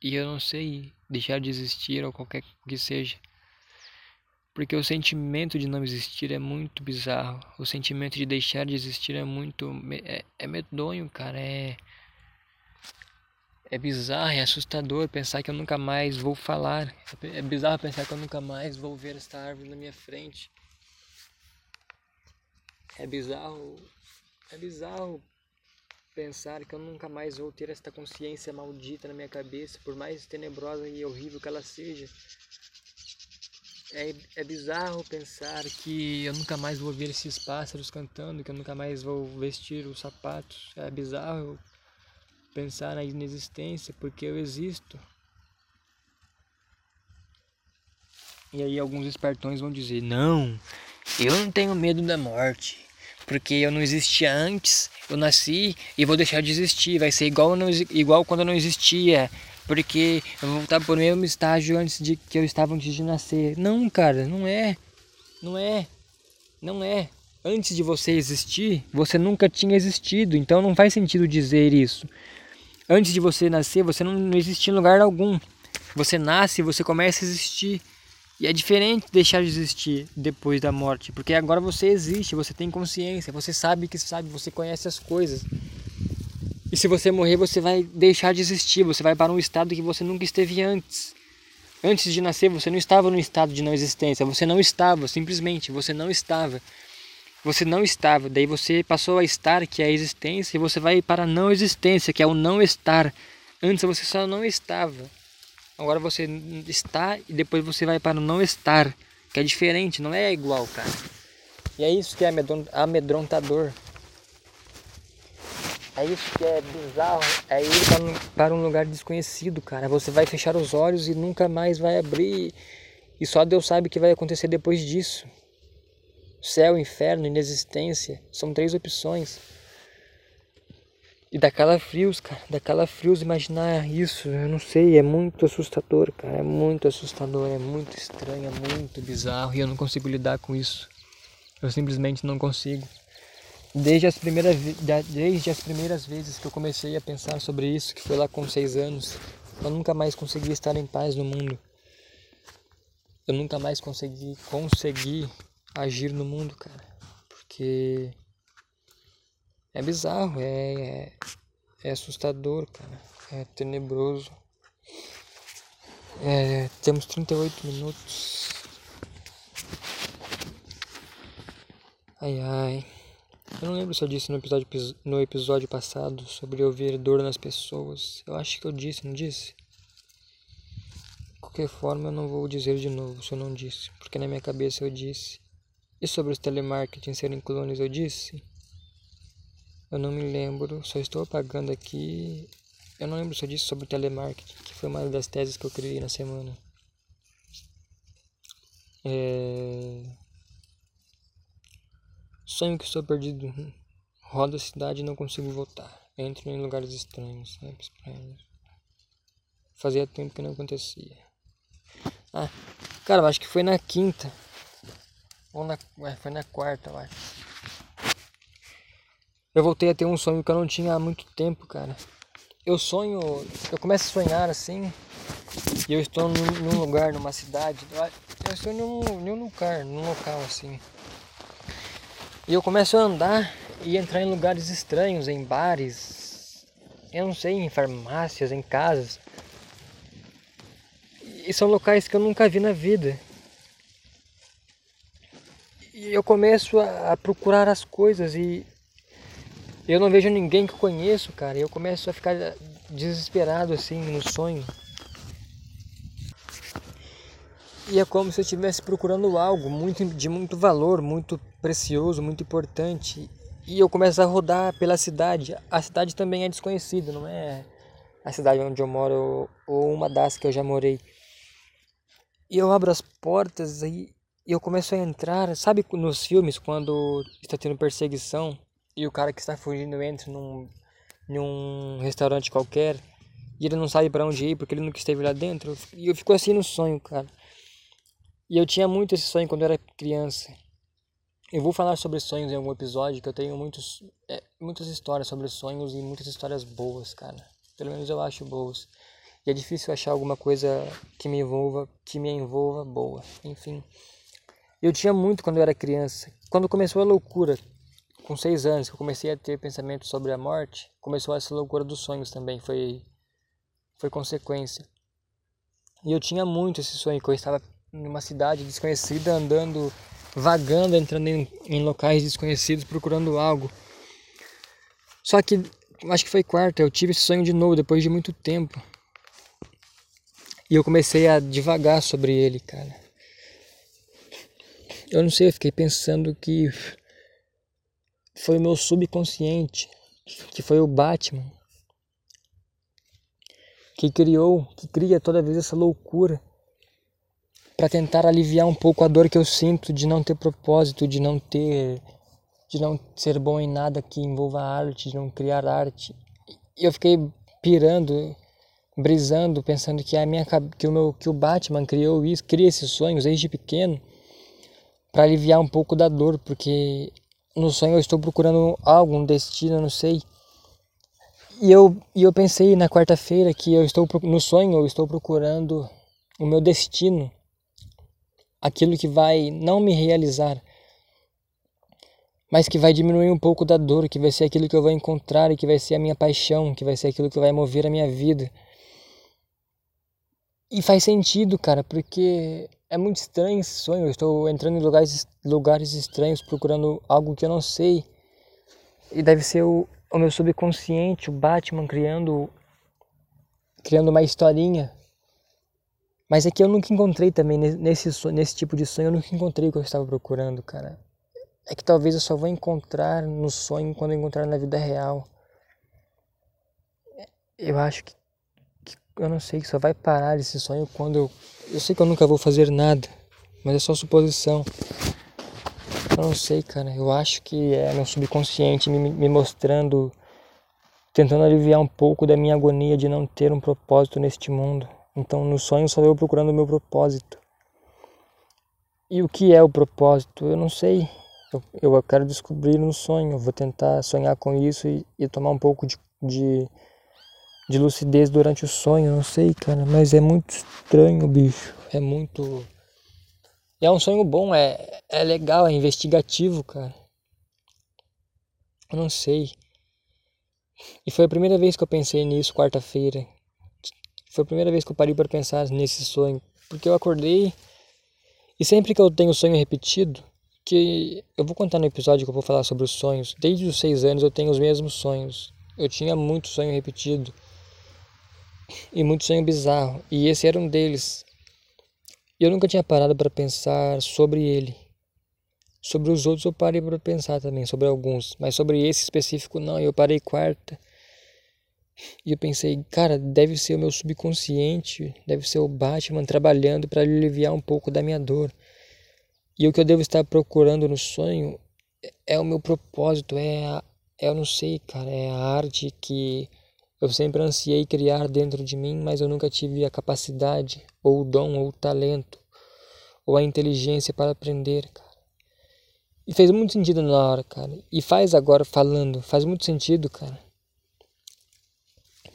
E eu não sei deixar de existir ou qualquer que seja. Porque o sentimento de não existir é muito bizarro. O sentimento de deixar de existir é muito. É, é medonho, cara. É. É bizarro, é assustador pensar que eu nunca mais vou falar. É bizarro pensar que eu nunca mais vou ver esta árvore na minha frente. É bizarro. É bizarro pensar que eu nunca mais vou ter esta consciência maldita na minha cabeça, por mais tenebrosa e horrível que ela seja. É, é bizarro pensar que eu nunca mais vou ver esses pássaros cantando, que eu nunca mais vou vestir os sapatos. É bizarro pensar na inexistência, porque eu existo. E aí alguns espertões vão dizer: "Não, eu não tenho medo da morte porque eu não existia antes, eu nasci e vou deixar de existir, vai ser igual, não, igual quando eu não existia, porque eu vou voltar para o mesmo estágio antes de que eu estava antes de nascer. Não, cara, não é, não é, não é. Antes de você existir, você nunca tinha existido, então não faz sentido dizer isso. Antes de você nascer, você não, não existia em lugar algum. Você nasce, você começa a existir. E é diferente deixar de existir depois da morte, porque agora você existe, você tem consciência, você sabe que sabe, você conhece as coisas. E se você morrer, você vai deixar de existir, você vai para um estado que você nunca esteve antes. Antes de nascer, você não estava no estado de não existência, você não estava, simplesmente, você não estava. Você não estava, daí você passou a estar, que é a existência, e você vai para a não existência, que é o não estar. Antes você só não estava. Agora você está e depois você vai para não estar, que é diferente, não é igual, cara. E é isso que é amedrontador. É isso que é bizarro, é ir para um lugar desconhecido, cara. Você vai fechar os olhos e nunca mais vai abrir. E só Deus sabe o que vai acontecer depois disso. Céu, inferno, inexistência, são três opções. E dá calafrios, cara. Dá calafrios imaginar isso. Eu não sei, é muito assustador, cara. É muito assustador, é muito estranho, é muito bizarro. E eu não consigo lidar com isso. Eu simplesmente não consigo. Desde as primeiras, desde as primeiras vezes que eu comecei a pensar sobre isso, que foi lá com seis anos, eu nunca mais consegui estar em paz no mundo. Eu nunca mais consegui, consegui agir no mundo, cara. Porque é bizarro, é, é, é assustador, cara. É tenebroso. É, temos 38 minutos. Ai ai. Eu não lembro se eu disse no episódio, no episódio passado sobre ouvir dor nas pessoas. Eu acho que eu disse, não disse? De qualquer forma, eu não vou dizer de novo se eu não disse, porque na minha cabeça eu disse. E sobre os telemarketing serem clones, eu disse? Eu não me lembro, só estou apagando aqui. Eu não lembro se eu disse sobre telemarketing, que foi uma das teses que eu criei na semana. É... Sonho que estou perdido. Rodo a cidade e não consigo voltar. Entro em lugares estranhos. Fazia tempo que não acontecia. Ah, cara, acho que foi na quinta. Ou na. É, foi na quarta, eu acho eu voltei a ter um sonho que eu não tinha há muito tempo, cara. Eu sonho, eu começo a sonhar assim, e eu estou num, num lugar, numa cidade, eu estou num, num lugar, num local assim. E eu começo a andar e entrar em lugares estranhos, em bares, eu não sei, em farmácias, em casas. E são locais que eu nunca vi na vida. E eu começo a, a procurar as coisas e eu não vejo ninguém que eu conheço, cara. Eu começo a ficar desesperado assim no sonho. E é como se eu estivesse procurando algo muito, de muito valor, muito precioso, muito importante. E eu começo a rodar pela cidade. A cidade também é desconhecida, não é a cidade onde eu moro ou uma das que eu já morei. E eu abro as portas e eu começo a entrar. Sabe nos filmes quando está tendo perseguição e o cara que está fugindo entra num, num restaurante qualquer e ele não sabe para onde ir porque ele nunca esteve lá dentro? E eu fico assim no sonho, cara. E eu tinha muito esse sonho quando eu era criança. Eu vou falar sobre sonhos em algum episódio, que eu tenho muitos, é, muitas histórias sobre sonhos e muitas histórias boas, cara. Pelo menos eu acho boas. E é difícil achar alguma coisa que me envolva, que me envolva boa. Enfim. Eu tinha muito quando eu era criança. Quando começou a loucura, com seis anos, que eu comecei a ter pensamentos sobre a morte, começou essa loucura dos sonhos também. Foi, foi consequência. E eu tinha muito esse sonho, que eu estava numa cidade desconhecida, andando, vagando, entrando em, em locais desconhecidos, procurando algo. Só que, acho que foi quarta, eu tive esse sonho de novo, depois de muito tempo. E eu comecei a devagar sobre ele, cara. Eu não sei, eu fiquei pensando que foi o meu subconsciente, que foi o Batman, que criou, que cria toda vez essa loucura para tentar aliviar um pouco a dor que eu sinto de não ter propósito, de não ter de não ser bom em nada que envolva arte, de não criar arte. E eu fiquei pirando, brisando, pensando que a minha que o meu que o Batman criou isso, cria esses sonhos desde pequeno para aliviar um pouco da dor, porque no sonho eu estou procurando algo, um destino, não sei. E eu, e eu pensei na quarta-feira que eu estou no sonho eu estou procurando o meu destino aquilo que vai não me realizar, mas que vai diminuir um pouco da dor, que vai ser aquilo que eu vou encontrar e que vai ser a minha paixão, que vai ser aquilo que vai mover a minha vida. E faz sentido, cara, porque é muito estranho esse sonho. Eu estou entrando em lugares, lugares estranhos procurando algo que eu não sei. E deve ser o, o meu subconsciente, o Batman criando criando uma historinha mas é que eu nunca encontrei também nesse, nesse tipo de sonho, eu nunca encontrei o que eu estava procurando, cara. É que talvez eu só vou encontrar no sonho quando encontrar na vida real. Eu acho que eu não sei, só vai parar esse sonho quando eu. Eu sei que eu nunca vou fazer nada, mas é só suposição. Eu não sei, cara. Eu acho que é meu subconsciente me, me mostrando, tentando aliviar um pouco da minha agonia de não ter um propósito neste mundo. Então, no sonho só eu procurando o meu propósito. E o que é o propósito? Eu não sei. Eu, eu quero descobrir no sonho. Vou tentar sonhar com isso e, e tomar um pouco de, de, de, lucidez durante o sonho. Não sei, cara. Mas é muito estranho, bicho. É muito. E é um sonho bom, é, é legal, é investigativo, cara. Eu não sei. E foi a primeira vez que eu pensei nisso quarta-feira. Foi a primeira vez que eu parei para pensar nesse sonho, porque eu acordei e sempre que eu tenho sonho repetido, que eu vou contar no episódio que eu vou falar sobre os sonhos. Desde os seis anos eu tenho os mesmos sonhos. Eu tinha muito sonho repetido e muito sonho bizarro, e esse era um deles. Eu nunca tinha parado para pensar sobre ele. Sobre os outros eu parei para pensar também, sobre alguns, mas sobre esse específico não. Eu parei quarta e eu pensei, cara, deve ser o meu subconsciente, deve ser o Batman trabalhando para aliviar um pouco da minha dor. E o que eu devo estar procurando no sonho é o meu propósito, é, a, é eu não sei, cara, é a arte que eu sempre ansiei criar dentro de mim, mas eu nunca tive a capacidade, ou o dom, ou o talento, ou a inteligência para aprender, cara. E fez muito sentido na hora, cara. E faz agora falando, faz muito sentido, cara.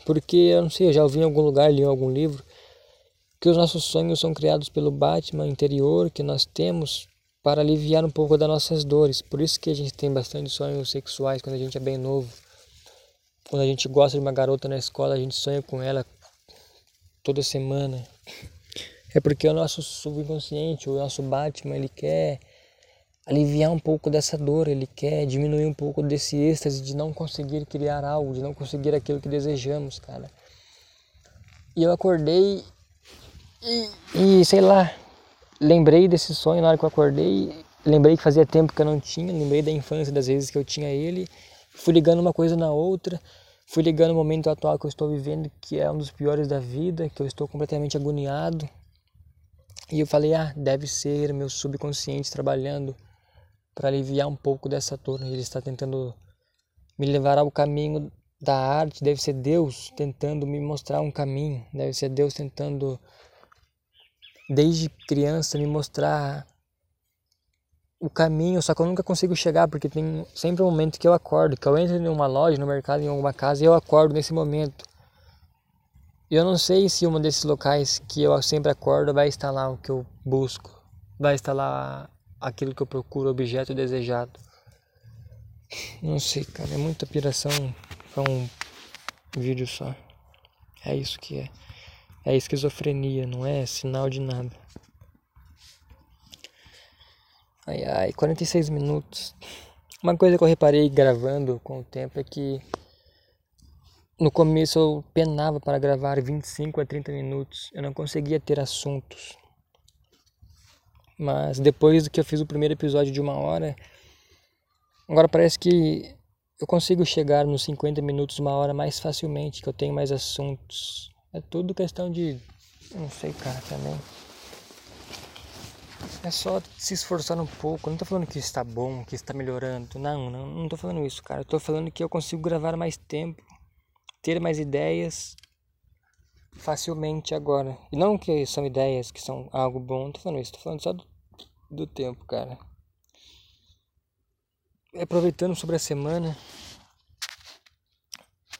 Porque, eu não sei, eu já ouvi em algum lugar, li em algum livro, que os nossos sonhos são criados pelo Batman interior que nós temos para aliviar um pouco das nossas dores. Por isso que a gente tem bastante sonhos sexuais quando a gente é bem novo. Quando a gente gosta de uma garota na escola, a gente sonha com ela toda semana. É porque o nosso subconsciente, o nosso Batman, ele quer aliviar um pouco dessa dor, ele quer diminuir um pouco desse êxtase de não conseguir criar algo, de não conseguir aquilo que desejamos, cara. E eu acordei e, e sei lá, lembrei desse sonho na hora que eu acordei, lembrei que fazia tempo que eu não tinha, lembrei da infância, das vezes que eu tinha ele, fui ligando uma coisa na outra, fui ligando o momento atual que eu estou vivendo, que é um dos piores da vida, que eu estou completamente agoniado. E eu falei, ah, deve ser meu subconsciente trabalhando para aliviar um pouco dessa dor. Ele está tentando me levar ao caminho da arte, deve ser Deus tentando me mostrar um caminho, deve ser Deus tentando desde criança me mostrar o caminho, só que eu nunca consigo chegar porque tem sempre um momento que eu acordo, que eu entro em uma loja, no mercado, em alguma casa e eu acordo nesse momento. E eu não sei se um desses locais que eu sempre acordo vai estar lá o que eu busco, vai estar lá aquilo que eu procuro, objeto desejado. Não sei, cara, é muita piração para um vídeo só. É isso que é. É esquizofrenia, não é sinal de nada. Ai ai, 46 minutos. Uma coisa que eu reparei gravando com o tempo é que no começo eu penava para gravar 25 a 30 minutos. Eu não conseguia ter assuntos. Mas depois que eu fiz o primeiro episódio de uma hora, agora parece que eu consigo chegar nos 50 minutos, uma hora mais facilmente, que eu tenho mais assuntos. É tudo questão de. Não sei, cara, também. É só se esforçar um pouco. Não tô falando que está bom, que está melhorando. Não, não, não tô falando isso, cara. Eu tô falando que eu consigo gravar mais tempo, ter mais ideias facilmente agora. E não que são ideias que são algo bom, não tô falando isso, tô falando só do, do tempo, cara. Aproveitando sobre a semana,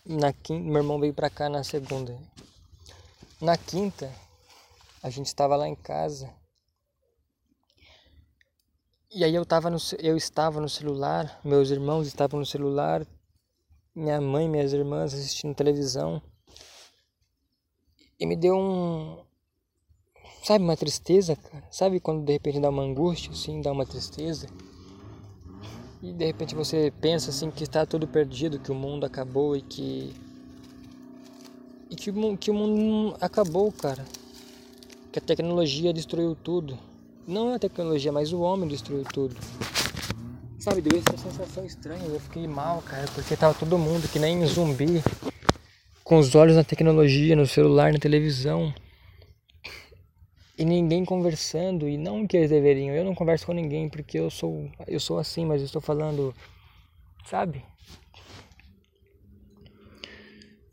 na quinta, meu irmão veio pra cá na segunda. Na quinta, a gente estava lá em casa. E aí eu, tava no, eu estava no celular, meus irmãos estavam no celular, minha mãe, minhas irmãs assistindo televisão. E me deu um. Sabe, uma tristeza, cara? Sabe quando de repente dá uma angústia, assim, dá uma tristeza? E de repente você pensa assim que está tudo perdido, que o mundo acabou e que e que, que o mundo acabou, cara. Que a tecnologia destruiu tudo. Não a tecnologia, mas o homem destruiu tudo. Sabe, deu essa sensação estranha. Eu fiquei mal, cara, porque tava todo mundo que nem zumbi. Com os olhos na tecnologia, no celular, na televisão. E ninguém conversando. E não que eles deveriam. Eu não converso com ninguém porque eu sou, eu sou assim, mas eu estou falando. Sabe?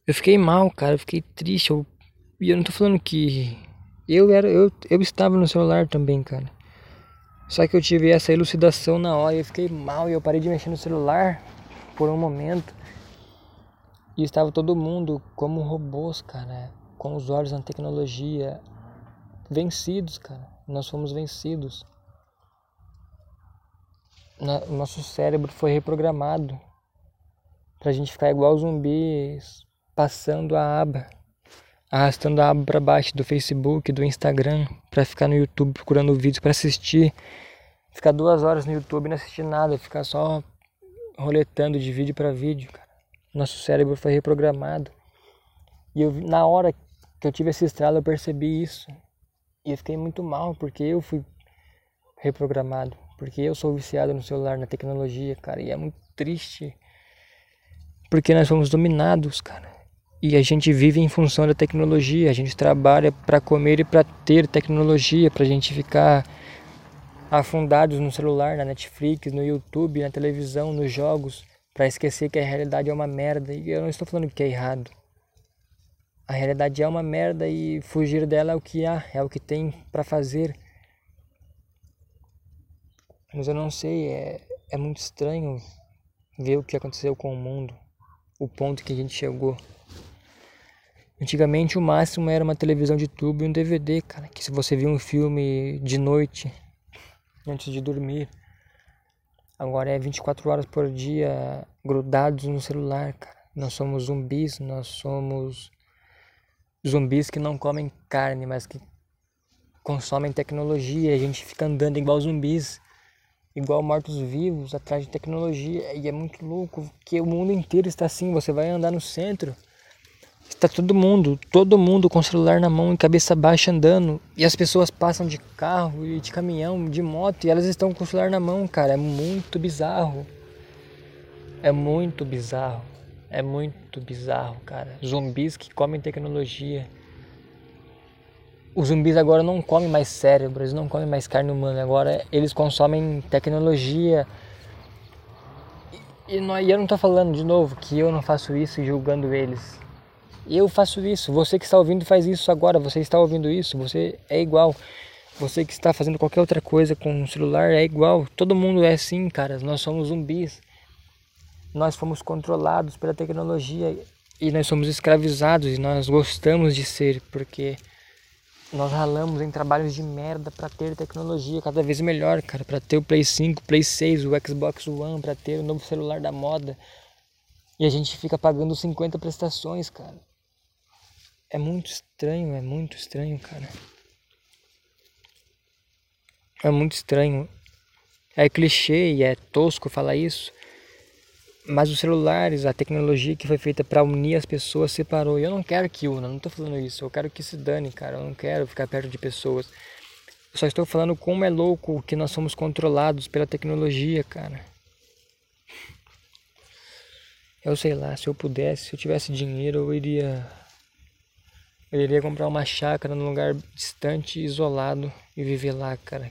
Eu fiquei mal, cara, eu fiquei triste. Eu, e eu não tô falando que. Eu era. Eu, eu estava no celular também, cara. Só que eu tive essa elucidação na hora eu fiquei mal e eu parei de mexer no celular por um momento. E estava todo mundo como robôs, cara, com os olhos na tecnologia, vencidos, cara. Nós fomos vencidos. O nosso cérebro foi reprogramado pra gente ficar igual zumbis passando a aba, arrastando a aba para baixo do Facebook, do Instagram, para ficar no YouTube procurando vídeos para assistir. Ficar duas horas no YouTube e não assistir nada, ficar só roletando de vídeo para vídeo. Cara. Nosso cérebro foi reprogramado. E eu, na hora que eu tive esse estralo, eu percebi isso. E eu fiquei muito mal, porque eu fui reprogramado. Porque eu sou viciado no celular, na tecnologia, cara. E é muito triste. Porque nós fomos dominados, cara. E a gente vive em função da tecnologia, a gente trabalha para comer e para ter tecnologia, para a gente ficar afundados no celular, na Netflix, no YouTube, na televisão, nos jogos, para esquecer que a realidade é uma merda. E eu não estou falando que é errado. A realidade é uma merda e fugir dela é o que há, é o que tem para fazer. Mas eu não sei, é, é muito estranho ver o que aconteceu com o mundo, o ponto que a gente chegou. Antigamente o máximo era uma televisão de tubo e um DVD, cara. Que se você via um filme de noite, antes de dormir. Agora é 24 horas por dia grudados no celular, cara. Nós somos zumbis, nós somos zumbis que não comem carne, mas que consomem tecnologia. A gente fica andando igual zumbis, igual mortos-vivos, atrás de tecnologia. E é muito louco que o mundo inteiro está assim. Você vai andar no centro, está todo mundo, todo mundo com o celular na mão e cabeça baixa andando. E as pessoas passam de carro e de caminhão, de moto, e elas estão com o celular na mão, cara. É muito bizarro. É muito bizarro. É muito bizarro, cara. Zumbis que comem tecnologia. Os zumbis agora não comem mais cérebro, eles não comem mais carne humana, agora eles consomem tecnologia. E, e eu não estou falando de novo que eu não faço isso julgando eles. Eu faço isso, você que está ouvindo faz isso agora, você está ouvindo isso, você é igual. Você que está fazendo qualquer outra coisa com o celular é igual. Todo mundo é assim, cara. Nós somos zumbis. Nós fomos controlados pela tecnologia e nós somos escravizados e nós gostamos de ser, porque nós ralamos em trabalhos de merda para ter tecnologia cada vez melhor, cara, para ter o Play 5, Play 6, o Xbox One, para ter o novo celular da moda. E a gente fica pagando 50 prestações, cara. É muito estranho, é muito estranho, cara. É muito estranho. É clichê e é tosco falar isso, mas os celulares, a tecnologia que foi feita para unir as pessoas separou. E eu não quero que una, não estou falando isso. Eu quero que se dane, cara. Eu não quero ficar perto de pessoas. Eu só estou falando como é louco que nós somos controlados pela tecnologia, cara. Eu sei lá, se eu pudesse, se eu tivesse dinheiro, eu iria eu iria comprar uma chácara num lugar distante, isolado e viver lá, cara.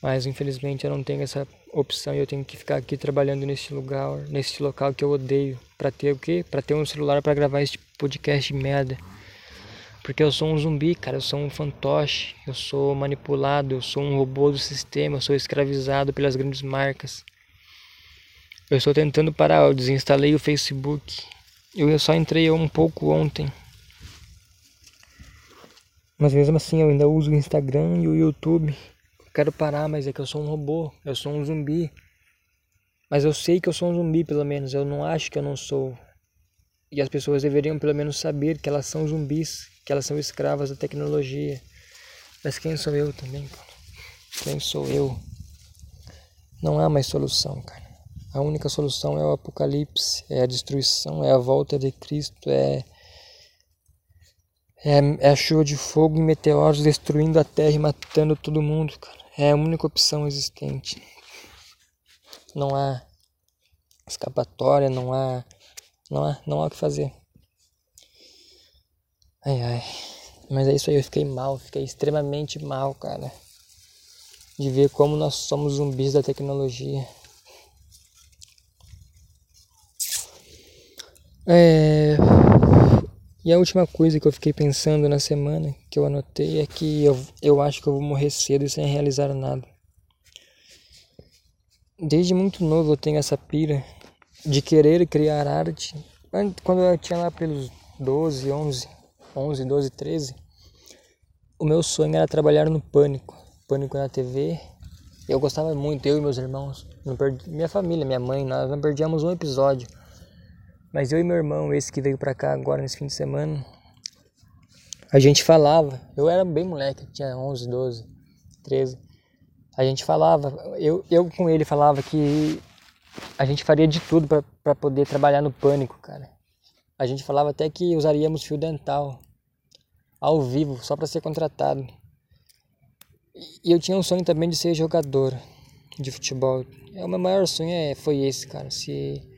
Mas infelizmente eu não tenho essa opção e eu tenho que ficar aqui trabalhando nesse lugar, nesse local que eu odeio, para ter o quê? Para ter um celular para gravar este podcast de merda. Porque eu sou um zumbi, cara, eu sou um fantoche, eu sou manipulado, eu sou um robô do sistema, eu sou escravizado pelas grandes marcas. Eu estou tentando parar, eu desinstalei o Facebook. Eu só entrei um pouco ontem. Mas mesmo assim eu ainda uso o Instagram e o YouTube quero parar, mas é que eu sou um robô, eu sou um zumbi. Mas eu sei que eu sou um zumbi, pelo menos, eu não acho que eu não sou. E as pessoas deveriam pelo menos saber que elas são zumbis, que elas são escravas da tecnologia. Mas quem sou eu também, cara? Quem sou eu? Não há mais solução, cara. A única solução é o apocalipse, é a destruição, é a volta de Cristo, é é, é chuva de fogo e meteoros destruindo a terra e matando todo mundo, cara. É a única opção existente. Não há escapatória, não há, não há, não há o que fazer. Ai, ai. Mas é isso aí, eu fiquei mal, fiquei extremamente mal, cara. De ver como nós somos zumbis da tecnologia. É... E a última coisa que eu fiquei pensando na semana, que eu anotei, é que eu, eu acho que eu vou morrer cedo e sem realizar nada. Desde muito novo eu tenho essa pira de querer criar arte. Quando eu tinha lá pelos 12, 11, 11, 12, 13, o meu sonho era trabalhar no Pânico. Pânico na TV. Eu gostava muito, eu e meus irmãos. Perdi, minha família, minha mãe, nós não perdíamos um episódio. Mas eu e meu irmão, esse que veio pra cá agora nesse fim de semana, a gente falava. Eu era bem moleque, tinha 11, 12, 13. A gente falava, eu, eu com ele falava que a gente faria de tudo para poder trabalhar no pânico, cara. A gente falava até que usaríamos fio dental ao vivo, só para ser contratado. E eu tinha um sonho também de ser jogador de futebol. É, o meu maior sonho é, foi esse, cara. Se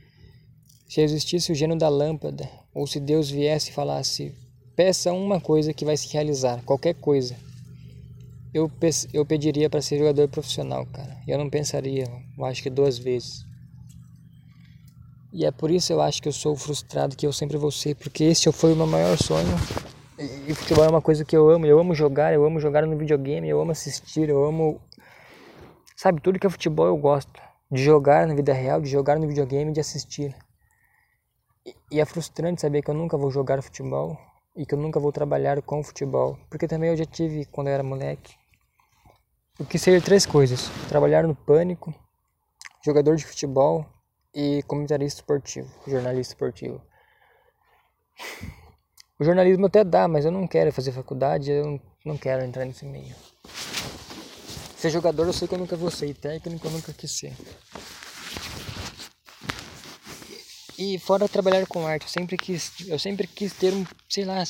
se existisse o gênio da lâmpada, ou se Deus viesse e falasse: peça uma coisa que vai se realizar, qualquer coisa, eu, eu pediria para ser jogador profissional, cara. Eu não pensaria, eu acho que duas vezes. E é por isso eu acho que eu sou frustrado, que eu sempre vou ser, porque esse foi o meu maior sonho. E futebol é uma coisa que eu amo, eu amo jogar, eu amo jogar no videogame, eu amo assistir, eu amo. Sabe, tudo que é futebol eu gosto. De jogar na vida real, de jogar no videogame, de assistir. E é frustrante saber que eu nunca vou jogar futebol e que eu nunca vou trabalhar com futebol, porque também eu já tive quando eu era moleque. Eu quis ser três coisas: trabalhar no pânico, jogador de futebol e comentarista esportivo, jornalista esportivo. O jornalismo até dá, mas eu não quero fazer faculdade, eu não quero entrar nesse meio. Ser jogador eu sei que eu nunca vou ser, e técnico eu nunca quis ser. E fora trabalhar com arte, eu sempre quis, eu sempre quis ter um, sei lá,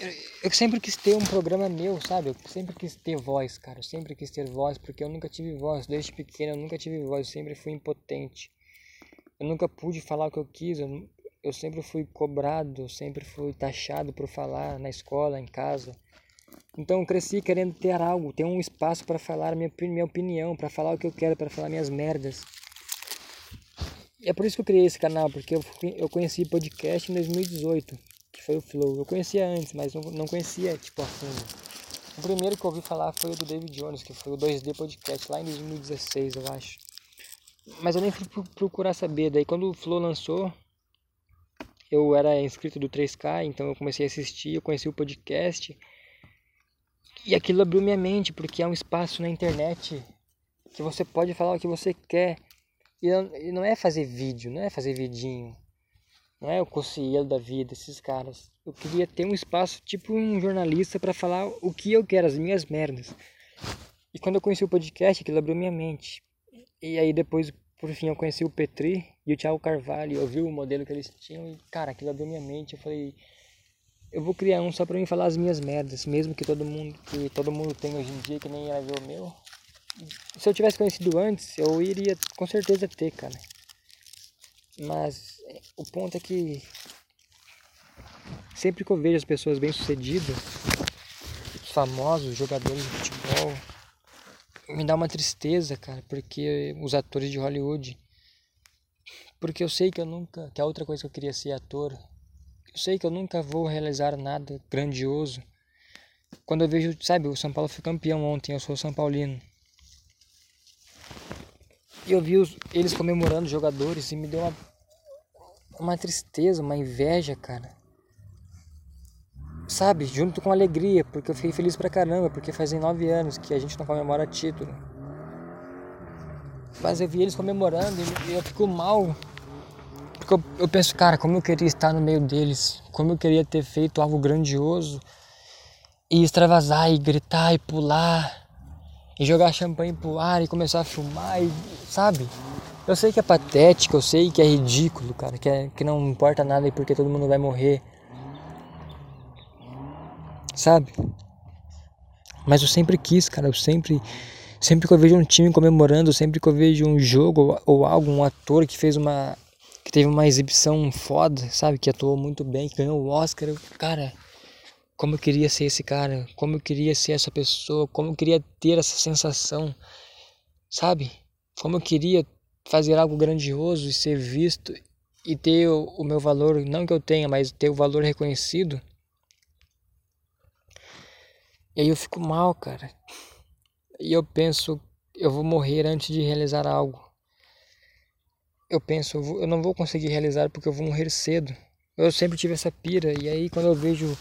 eu, eu sempre quis ter um programa meu, sabe? Eu sempre quis ter voz, cara. Eu sempre quis ter voz, porque eu nunca tive voz. Desde pequeno eu nunca tive voz, eu sempre fui impotente. Eu nunca pude falar o que eu quis, eu, eu sempre fui cobrado, eu sempre fui taxado por falar na escola, em casa. Então eu cresci querendo ter algo, ter um espaço para falar minha, minha opinião, para falar o que eu quero, para falar minhas merdas. É por isso que eu criei esse canal, porque eu, eu conheci podcast em 2018, que foi o Flow. Eu conhecia antes, mas não, não conhecia tipo a fundo. O primeiro que eu ouvi falar foi o do David Jones, que foi o 2D Podcast, lá em 2016, eu acho. Mas eu nem fui procurar saber. Daí quando o Flow lançou, eu era inscrito do 3K, então eu comecei a assistir, eu conheci o podcast. E aquilo abriu minha mente, porque é um espaço na internet que você pode falar o que você quer e não é fazer vídeo, não é fazer vidinho. Não é o conselheiro da vida, esses caras. Eu queria ter um espaço, tipo um jornalista, para falar o que eu quero, as minhas merdas. E quando eu conheci o podcast, aquilo abriu minha mente. E aí depois, por fim, eu conheci o Petri e o Thiago Carvalho. Eu vi o modelo que eles tinham e, cara, aquilo abriu minha mente. Eu falei, eu vou criar um só pra mim falar as minhas merdas, mesmo que todo mundo, que todo mundo tem hoje em dia, que nem era ver o meu se eu tivesse conhecido antes, eu iria com certeza ter, cara. Mas o ponto é que sempre que eu vejo as pessoas bem-sucedidas, os famosos jogadores de futebol, me dá uma tristeza, cara, porque os atores de Hollywood, porque eu sei que eu nunca, que a outra coisa que eu queria ser ator, eu sei que eu nunca vou realizar nada grandioso. Quando eu vejo, sabe, o São Paulo foi campeão ontem, eu sou São Paulino. E eu vi os, eles comemorando os jogadores e me deu uma, uma tristeza, uma inveja, cara. Sabe, junto com alegria, porque eu fiquei feliz pra caramba, porque fazem nove anos que a gente não comemora título. Mas eu vi eles comemorando e eu fico mal. Porque eu, eu penso, cara, como eu queria estar no meio deles, como eu queria ter feito algo grandioso e extravasar e gritar e pular e jogar champanhe pro ar e começar a filmar, e, sabe? Eu sei que é patético, eu sei que é ridículo, cara, que, é, que não importa nada e porque todo mundo vai morrer. Sabe? Mas eu sempre quis, cara, eu sempre sempre que eu vejo um time comemorando, sempre que eu vejo um jogo ou, algo, um ator que fez uma que teve uma exibição foda, sabe, que atuou muito bem, que ganhou o Oscar, eu, cara, como eu queria ser esse cara, como eu queria ser essa pessoa, como eu queria ter essa sensação, sabe? Como eu queria fazer algo grandioso e ser visto e ter o, o meu valor, não que eu tenha, mas ter o valor reconhecido. E aí eu fico mal, cara. E eu penso, eu vou morrer antes de realizar algo. Eu penso, eu, vou, eu não vou conseguir realizar porque eu vou morrer cedo. Eu sempre tive essa pira, e aí quando eu vejo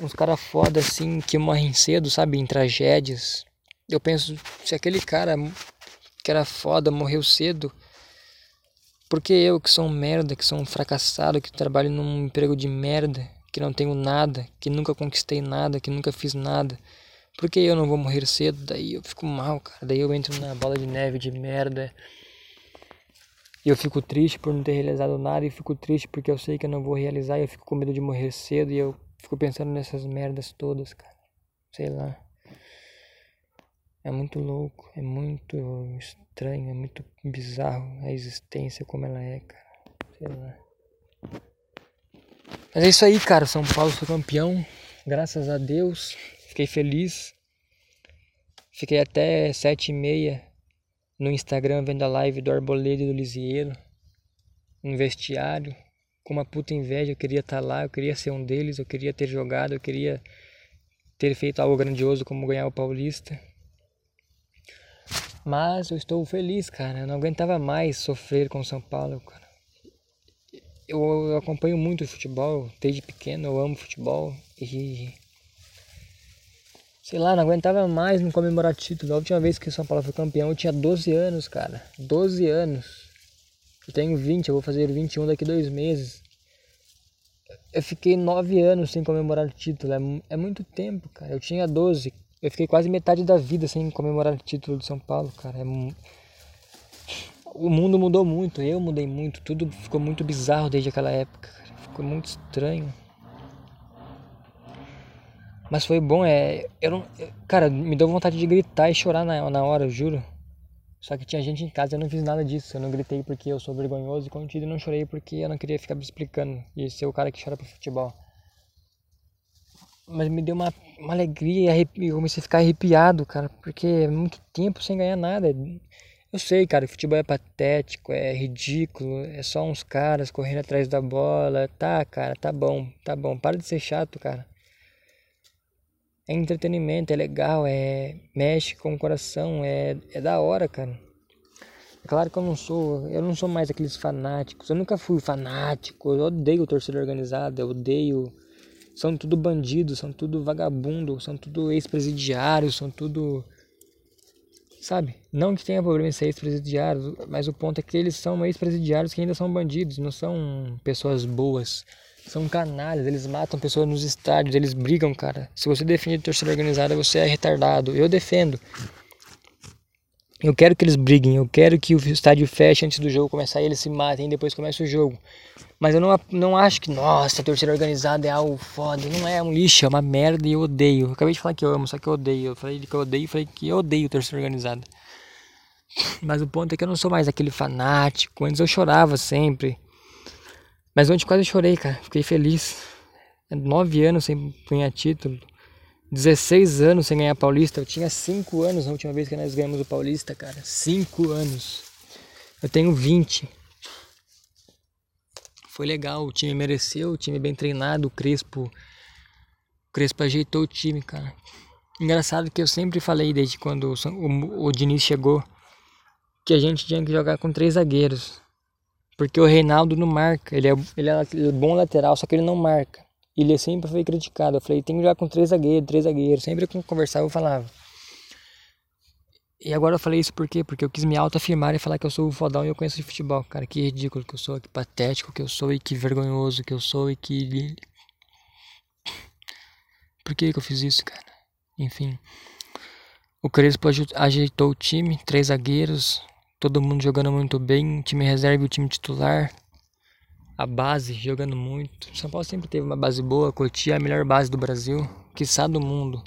uns caras foda assim que morrem cedo, sabe, em tragédias. Eu penso, se aquele cara que era foda morreu cedo, porque eu que sou um merda, que sou um fracassado, que trabalho num emprego de merda, que não tenho nada, que nunca conquistei nada, que nunca fiz nada, por que eu não vou morrer cedo? Daí eu fico mal, cara. Daí eu entro na bola de neve de merda. E eu fico triste por não ter realizado nada e fico triste porque eu sei que eu não vou realizar e eu fico com medo de morrer cedo e eu Fico pensando nessas merdas todas, cara. Sei lá. É muito louco, é muito estranho, é muito bizarro a existência como ela é, cara. Sei lá. Mas é isso aí, cara. São Paulo foi campeão. Graças a Deus. Fiquei feliz. Fiquei até sete e meia no Instagram vendo a live do Arboleda e do Lisieiro. No vestiário com uma puta inveja, eu queria estar tá lá, eu queria ser um deles, eu queria ter jogado, eu queria ter feito algo grandioso como ganhar o Paulista. Mas eu estou feliz, cara. Eu não aguentava mais sofrer com São Paulo, cara. Eu, eu acompanho muito futebol, desde pequeno eu amo futebol e sei lá, não aguentava mais não comemorar título. A última vez que o São Paulo foi campeão eu tinha 12 anos, cara. 12 anos. Eu tenho 20, eu vou fazer 21 daqui dois meses. Eu fiquei 9 anos sem comemorar o título. É, é muito tempo, cara. Eu tinha 12. Eu fiquei quase metade da vida sem comemorar o título do São Paulo, cara. É, o mundo mudou muito, eu mudei muito, tudo ficou muito bizarro desde aquela época, cara. ficou muito estranho. Mas foi bom, é. Eu não, cara, me deu vontade de gritar e chorar na, na hora, eu juro. Só que tinha gente em casa, eu não fiz nada disso. Eu não gritei porque eu sou vergonhoso e contido, e não chorei porque eu não queria ficar me explicando e ser o cara que chora pro futebol. Mas me deu uma, uma alegria e comecei a ficar arrepiado, cara, porque é muito tempo sem ganhar nada. Eu sei, cara, o futebol é patético, é ridículo, é só uns caras correndo atrás da bola. Tá, cara, tá bom, tá bom. Para de ser chato, cara. É entretenimento, é legal, é mexe com o coração, é, é da hora, cara. É claro que eu não sou, eu não sou mais aqueles fanáticos. Eu nunca fui fanático. Eu odeio torcida organizada, eu odeio são tudo bandidos, são tudo vagabundo, são tudo ex-presidiários, são tudo Sabe? Não que tenha problema em ser ex-presidiários, mas o ponto é que eles são ex-presidiários que ainda são bandidos, não são pessoas boas. São canalhas, eles matam pessoas nos estádios, eles brigam, cara. Se você defende torcida organizada, você é retardado. Eu defendo. Eu quero que eles briguem, eu quero que o estádio feche antes do jogo começar e eles se matem e depois começa o jogo. Mas eu não, não acho que, nossa, a torcida organizada é algo foda. Não é, é um lixo, é uma merda e eu odeio. Eu acabei de falar que eu amo, só que eu odeio. Eu falei que eu odeio e falei que eu odeio torcida organizada. Mas o ponto é que eu não sou mais aquele fanático. Antes eu chorava sempre. Mas ontem quase chorei, cara. Fiquei feliz. Nove anos sem ganhar título. 16 anos sem ganhar Paulista. Eu tinha 5 anos na última vez que nós ganhamos o Paulista, cara. 5 anos. Eu tenho 20 foi legal, o time mereceu, o time bem treinado, o Crespo. O Crespo ajeitou o time, cara. Engraçado que eu sempre falei desde quando o, o, o Diniz chegou que a gente tinha que jogar com três zagueiros. Porque o Reinaldo não marca, ele é, ele é bom lateral, só que ele não marca. Ele sempre foi criticado. Eu falei, tem que jogar com três zagueiros, três zagueiros. Sempre que eu conversava eu falava. E agora eu falei isso por quê? Porque eu quis me autoafirmar e falar que eu sou o fodão e eu conheço de futebol. Cara, que ridículo que eu sou, que patético que eu sou e que vergonhoso que eu sou e que. Por que, que eu fiz isso, cara? Enfim. O Crespo ajeitou o time, três zagueiros, todo mundo jogando muito bem, time reserva e o time titular. A base jogando muito. São Paulo sempre teve uma base boa, Cotia é a melhor base do Brasil, quiçá do mundo.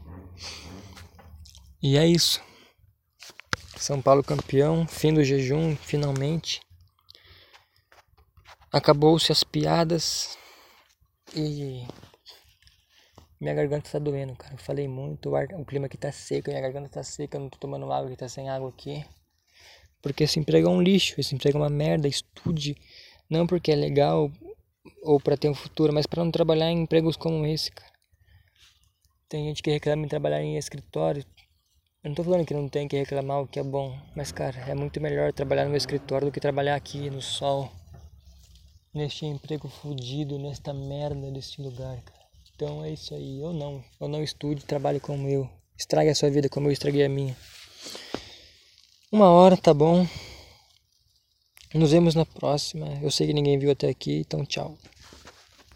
E é isso. São Paulo campeão, fim do jejum, finalmente. Acabou-se as piadas e minha garganta tá doendo, cara. Eu falei muito, o, ar, o clima aqui tá seco, minha garganta tá seca, eu não tô tomando água, que tá sem água aqui. Porque esse emprego é um lixo, esse emprego é uma merda, estude. Não porque é legal ou para ter um futuro, mas para não trabalhar em empregos como esse, cara. Tem gente que reclama em trabalhar em escritório, eu não tô falando que não tem que reclamar o que é bom, mas cara, é muito melhor trabalhar no escritório do que trabalhar aqui no sol, neste emprego fudido, nesta merda deste lugar, cara. Então é isso aí, eu não, eu não estude, trabalhe como eu, estrague a sua vida como eu estraguei a minha. Uma hora, tá bom. Nos vemos na próxima. Eu sei que ninguém viu até aqui, então tchau.